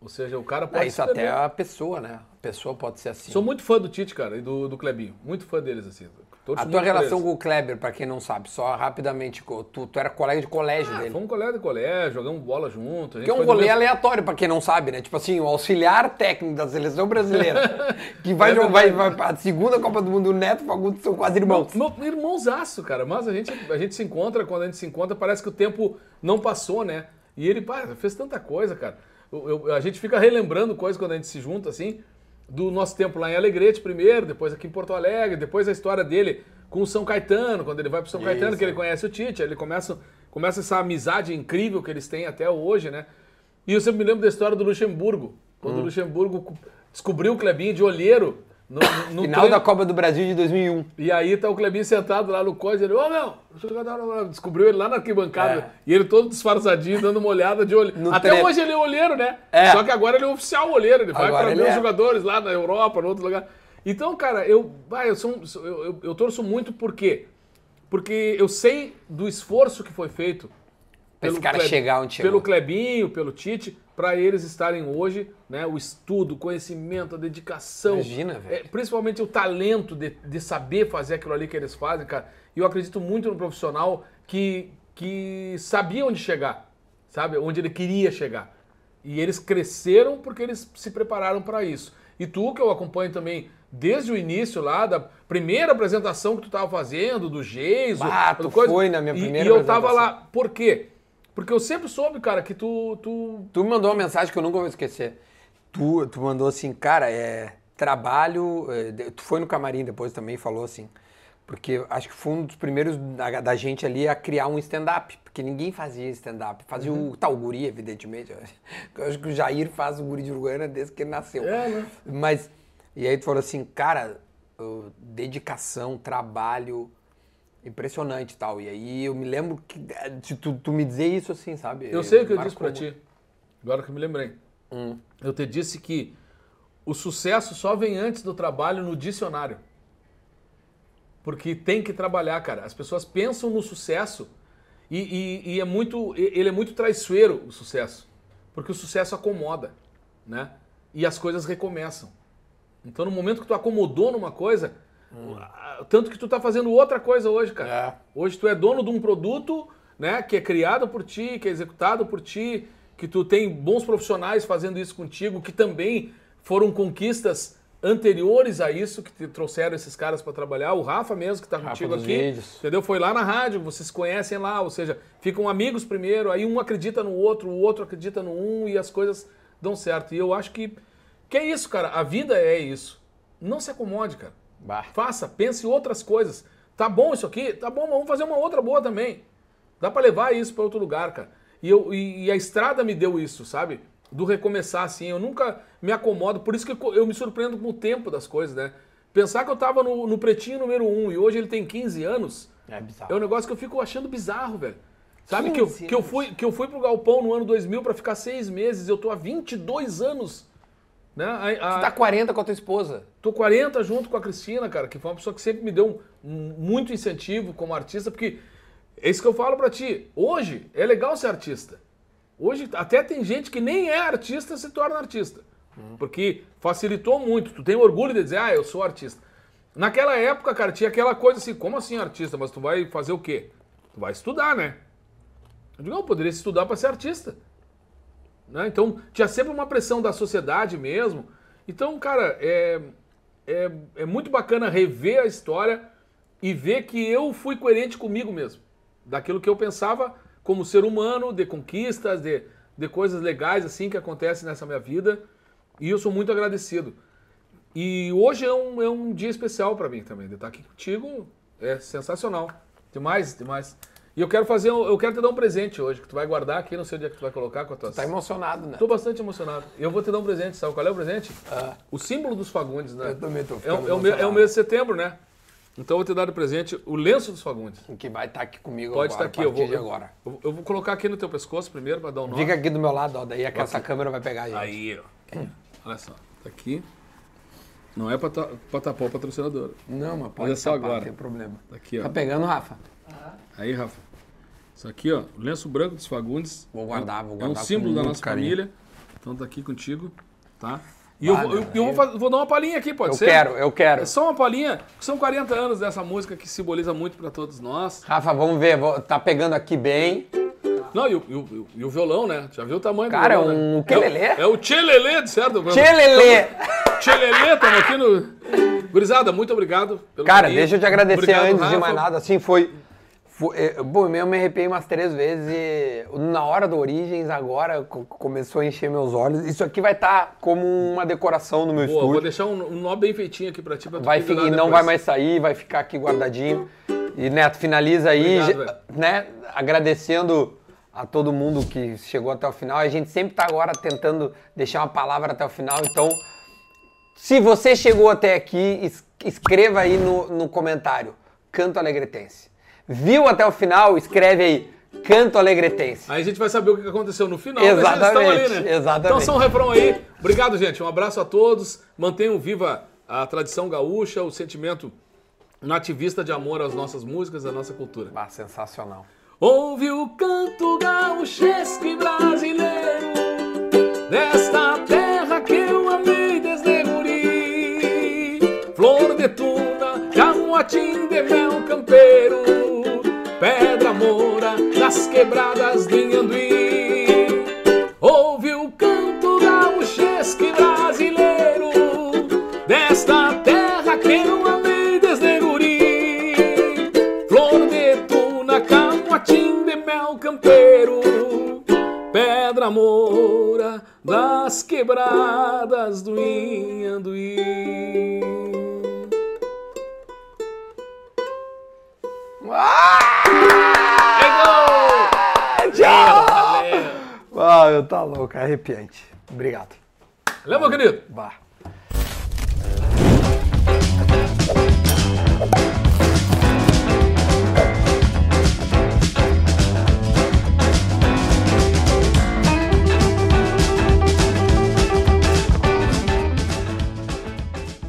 Ou seja, o cara pode É, isso até a pessoa, né? A pessoa pode ser assim. Sou muito fã do Tite, cara, e do, do Clebinho. Muito fã deles, assim. Torço a tua relação com o Kleber, pra quem não sabe, só rapidamente, tu, tu era colega de colégio Ah, dele. fomos colega de colégio, jogamos bola junto. a Que é um rolê mesmo- aleatório, pra quem não sabe, né? Tipo assim, o auxiliar técnico da seleção brasileira, que vai, É vai, vai pra segunda Copa do Mundo, o Neto e o Fagundo são quase irmãos. Meu, meu irmãozaço, cara. Mas a gente, a gente se encontra, quando a gente se encontra, parece que o tempo não passou, né? E ele, pá, fez tanta coisa, cara. Eu- eu- a gente fica relembrando coisas quando a gente se junta, assim, do nosso tempo lá em Alegrete primeiro, depois aqui em Porto Alegre, depois a história dele com o São Caetano, quando ele vai pro São Caetano, Isso. que ele conhece o Tite, ele começa, começa essa amizade incrível que eles têm até hoje, né? E eu sempre me lembro da história do Luxemburgo, quando o Luxemburgo descobriu o Clebinho de olheiro no, no, Final treino- da Copa do Brasil de 2001. e aí tá o Clebinho sentado lá no coisa, ele, ô meu, deixa eu dar uma- descobriu ele lá na arquibancada. É. E ele todo disfarçadinho, dando uma olhada de olho. No Até treino. hoje ele é olheiro, né? É. Só que agora ele é oficial olheiro, ele vai Agora para ele ver os é. jogadores lá na Europa, no outro lugar. Então, cara, eu, vai, eu, sou, eu, eu- eu torço muito por quê? Porque eu sei do esforço que foi feito Pra esse cara chegar onde chegou. Pelo Clebinho, pelo Tite, para eles estarem hoje, né? O estudo, o conhecimento, a dedicação. Imagina, velho. É, principalmente o talento de, de saber fazer aquilo ali que eles fazem, cara. E eu acredito muito no profissional que, que sabia onde chegar, sabe? Onde ele queria chegar. E eles cresceram porque eles se prepararam para isso. E tu, que eu acompanho também desde o início lá, da primeira apresentação que tu estava fazendo, do Geiso. Ah, tu coisa, foi na minha e- primeira E eu tava lá. Por quê? Porque eu sempre soube, cara, que tu, tu Tu me mandou uma mensagem que eu nunca vou esquecer. Tu, tu mandou assim, cara, é trabalho. é, tu foi no camarim depois também e falou assim. Porque acho que foi um dos primeiros da, da gente ali a criar um stand-up. Porque ninguém fazia stand-up. Fazia o tal guri, evidentemente. Eu acho que o Jair faz o guri de Uruguaiana desde que ele nasceu. É, né? Mas, e aí tu falou assim, cara, dedicação, trabalho, impressionante e tal. E aí eu me lembro que, de tu, tu me dizer isso assim, sabe? Eu sei o que eu disse muito. ti. Agora que eu me lembrei. Hum. Eu te disse que o sucesso só vem antes do trabalho no dicionário. Porque tem que trabalhar, cara. As pessoas pensam no sucesso e, e- e é muito, ele é muito traiçoeiro o sucesso, porque o sucesso acomoda, né? E as coisas recomeçam. Então, no momento que tu acomodou numa coisa, tanto que tu tá fazendo outra coisa hoje, cara. É. Hoje tu é dono de um produto, né, que é criado por ti, que é executado por ti, que tu tem bons profissionais fazendo isso contigo, que também foram conquistas anteriores a isso, que te trouxeram esses caras para trabalhar. O Rafa mesmo, que tá contigo dos aqui, vídeos. entendeu? Foi lá na rádio, vocês se conhecem lá, ou seja, ficam amigos primeiro, aí um acredita no outro, o outro acredita no um e as coisas dão certo. E eu acho que, que é isso, cara. A vida é isso. Não se acomode, cara. Bah. Faça, pense em outras coisas. Tá bom isso aqui? Tá bom, mas vamos fazer uma outra boa também. Dá pra levar isso pra outro lugar, cara. E, eu, e, e a estrada me deu isso, sabe? Do recomeçar assim. Eu nunca me acomodo, por isso que eu, eu me surpreendo com o tempo das coisas, né? Pensar que eu tava no, no pretinho número 1 e hoje ele tem 15 anos, É bizarro. é um negócio que eu fico achando bizarro, velho. Sabe que eu, 15 que, eu fui, que eu fui pro Galpão no ano 2000 pra ficar seis meses, eu tô há 22 anos Né? A- a- Você tá 40 com a tua esposa. Tô 40 junto com a Cristina, cara, que foi uma pessoa que sempre me deu um- um- muito incentivo como artista, porque é isso que eu falo pra ti. Hoje é legal ser artista. Hoje até tem gente que nem é artista se torna artista. Porque facilitou muito. Tu tem orgulho de dizer, ah, eu sou artista. Naquela época, cara, tinha aquela coisa assim, como assim artista? Mas tu vai fazer o quê? Tu vai estudar, né? Eu digo, não, eu poderia estudar para ser artista. Né? Então, tinha sempre uma pressão da sociedade mesmo. Então, cara, é, é, é muito bacana rever a história e ver que eu fui coerente comigo mesmo. Daquilo que eu pensava como ser humano, de conquistas, de, de coisas legais assim que acontecem nessa minha vida. E eu sou muito agradecido. E hoje é um, é um dia especial para mim também. De estar aqui contigo é sensacional. Demais, demais. E eu quero fazer, um- eu quero te dar um presente hoje, que tu vai guardar aqui, não sei onde é que tu vai colocar com a tua Tá emocionado, né? Tô bastante emocionado. Eu vou te dar um presente, sabe qual é o presente? O símbolo dos Fagundes, né? Eu também tô é, é o, me- é o mês de setembro, né? Então eu vou te dar de presente o lenço dos Fagundes. Que vai estar aqui comigo Pode agora, estar aqui, a eu vou, eu, agora. eu- eu vou colocar aqui no teu pescoço primeiro para dar um nó. Fica aqui do meu lado, ó. Daí é que essa câmera vai pegar a gente. Aí, ó. Olha só, tá aqui. Não é ta- pra tapar o patrocinador. Não, mas pode Olha só tapar, agora. Não tem problema. Tá aqui, ó. Tá pegando, Rafa? Aí, Rafa. Isso aqui, ó, o lenço branco dos Fagundes. Vou guardar, vou É um guardar símbolo da nossa carinho. família. Então tá aqui contigo, tá? E eu, Vale, vou, eu, eu vou, vou dar uma palhinha aqui, pode Eu ser? quero, eu quero. É só uma palhinha. São 40 anos dessa música que simboliza muito pra todos nós. Rafa, vamos ver. vou- Tá pegando aqui bem. Não, e o, e o- e o- violão, né? Já viu o tamanho Cara, do violão, um né? ukelele. É o, é o tchelelê, certo? Tchelelê! Tchelelê, estamos aqui no... Gurizada, muito obrigado pelo Cara, carinho. deixa eu te agradecer Obrigado, antes de Rafa. mais nada. Assim, foi. Foi é, bom, eu me arrepiei umas três vezes e na hora do Origens, agora co- começou a encher meus olhos. Isso aqui vai estar como uma decoração no meu Boa, vou estúdio. deixar um, um nó bem feitinho aqui pra ti. Pra Vai, cuidar fi- e não vai mais sair, vai ficar aqui guardadinho. E Neto, finaliza aí, Obrigado, né? Agradecendo a todo mundo que chegou até o final. A gente sempre tá agora tentando deixar uma palavra até o final, então se você chegou até aqui, es- escreva aí no, no comentário, Canto Alegretense. Viu até o final? Escreve aí, Canto Alegretense. Aí a gente vai saber o que aconteceu no final. estão Exatamente, ali, né? exatamente. Então só um refrão aí. Obrigado, gente. Um abraço a todos. Mantenham viva a tradição gaúcha, o sentimento nativista de amor às nossas músicas, à nossa cultura. Ah, sensacional. Ouve o canto gauchesco e brasileiro Desta terra que eu amei desde guri Flor de tuna, camuatim de das quebradas de Inhanduí. Ouve o canto gauchesco e brasileiro Desta terra que eu amei desde guri. Flor de tuna, camuatim de mel campeiro Pedra moura das quebradas do Inhanduí Tchau! Ah, eu tá louco, é arrepiante. Obrigado. Valeu, meu querido! Bah.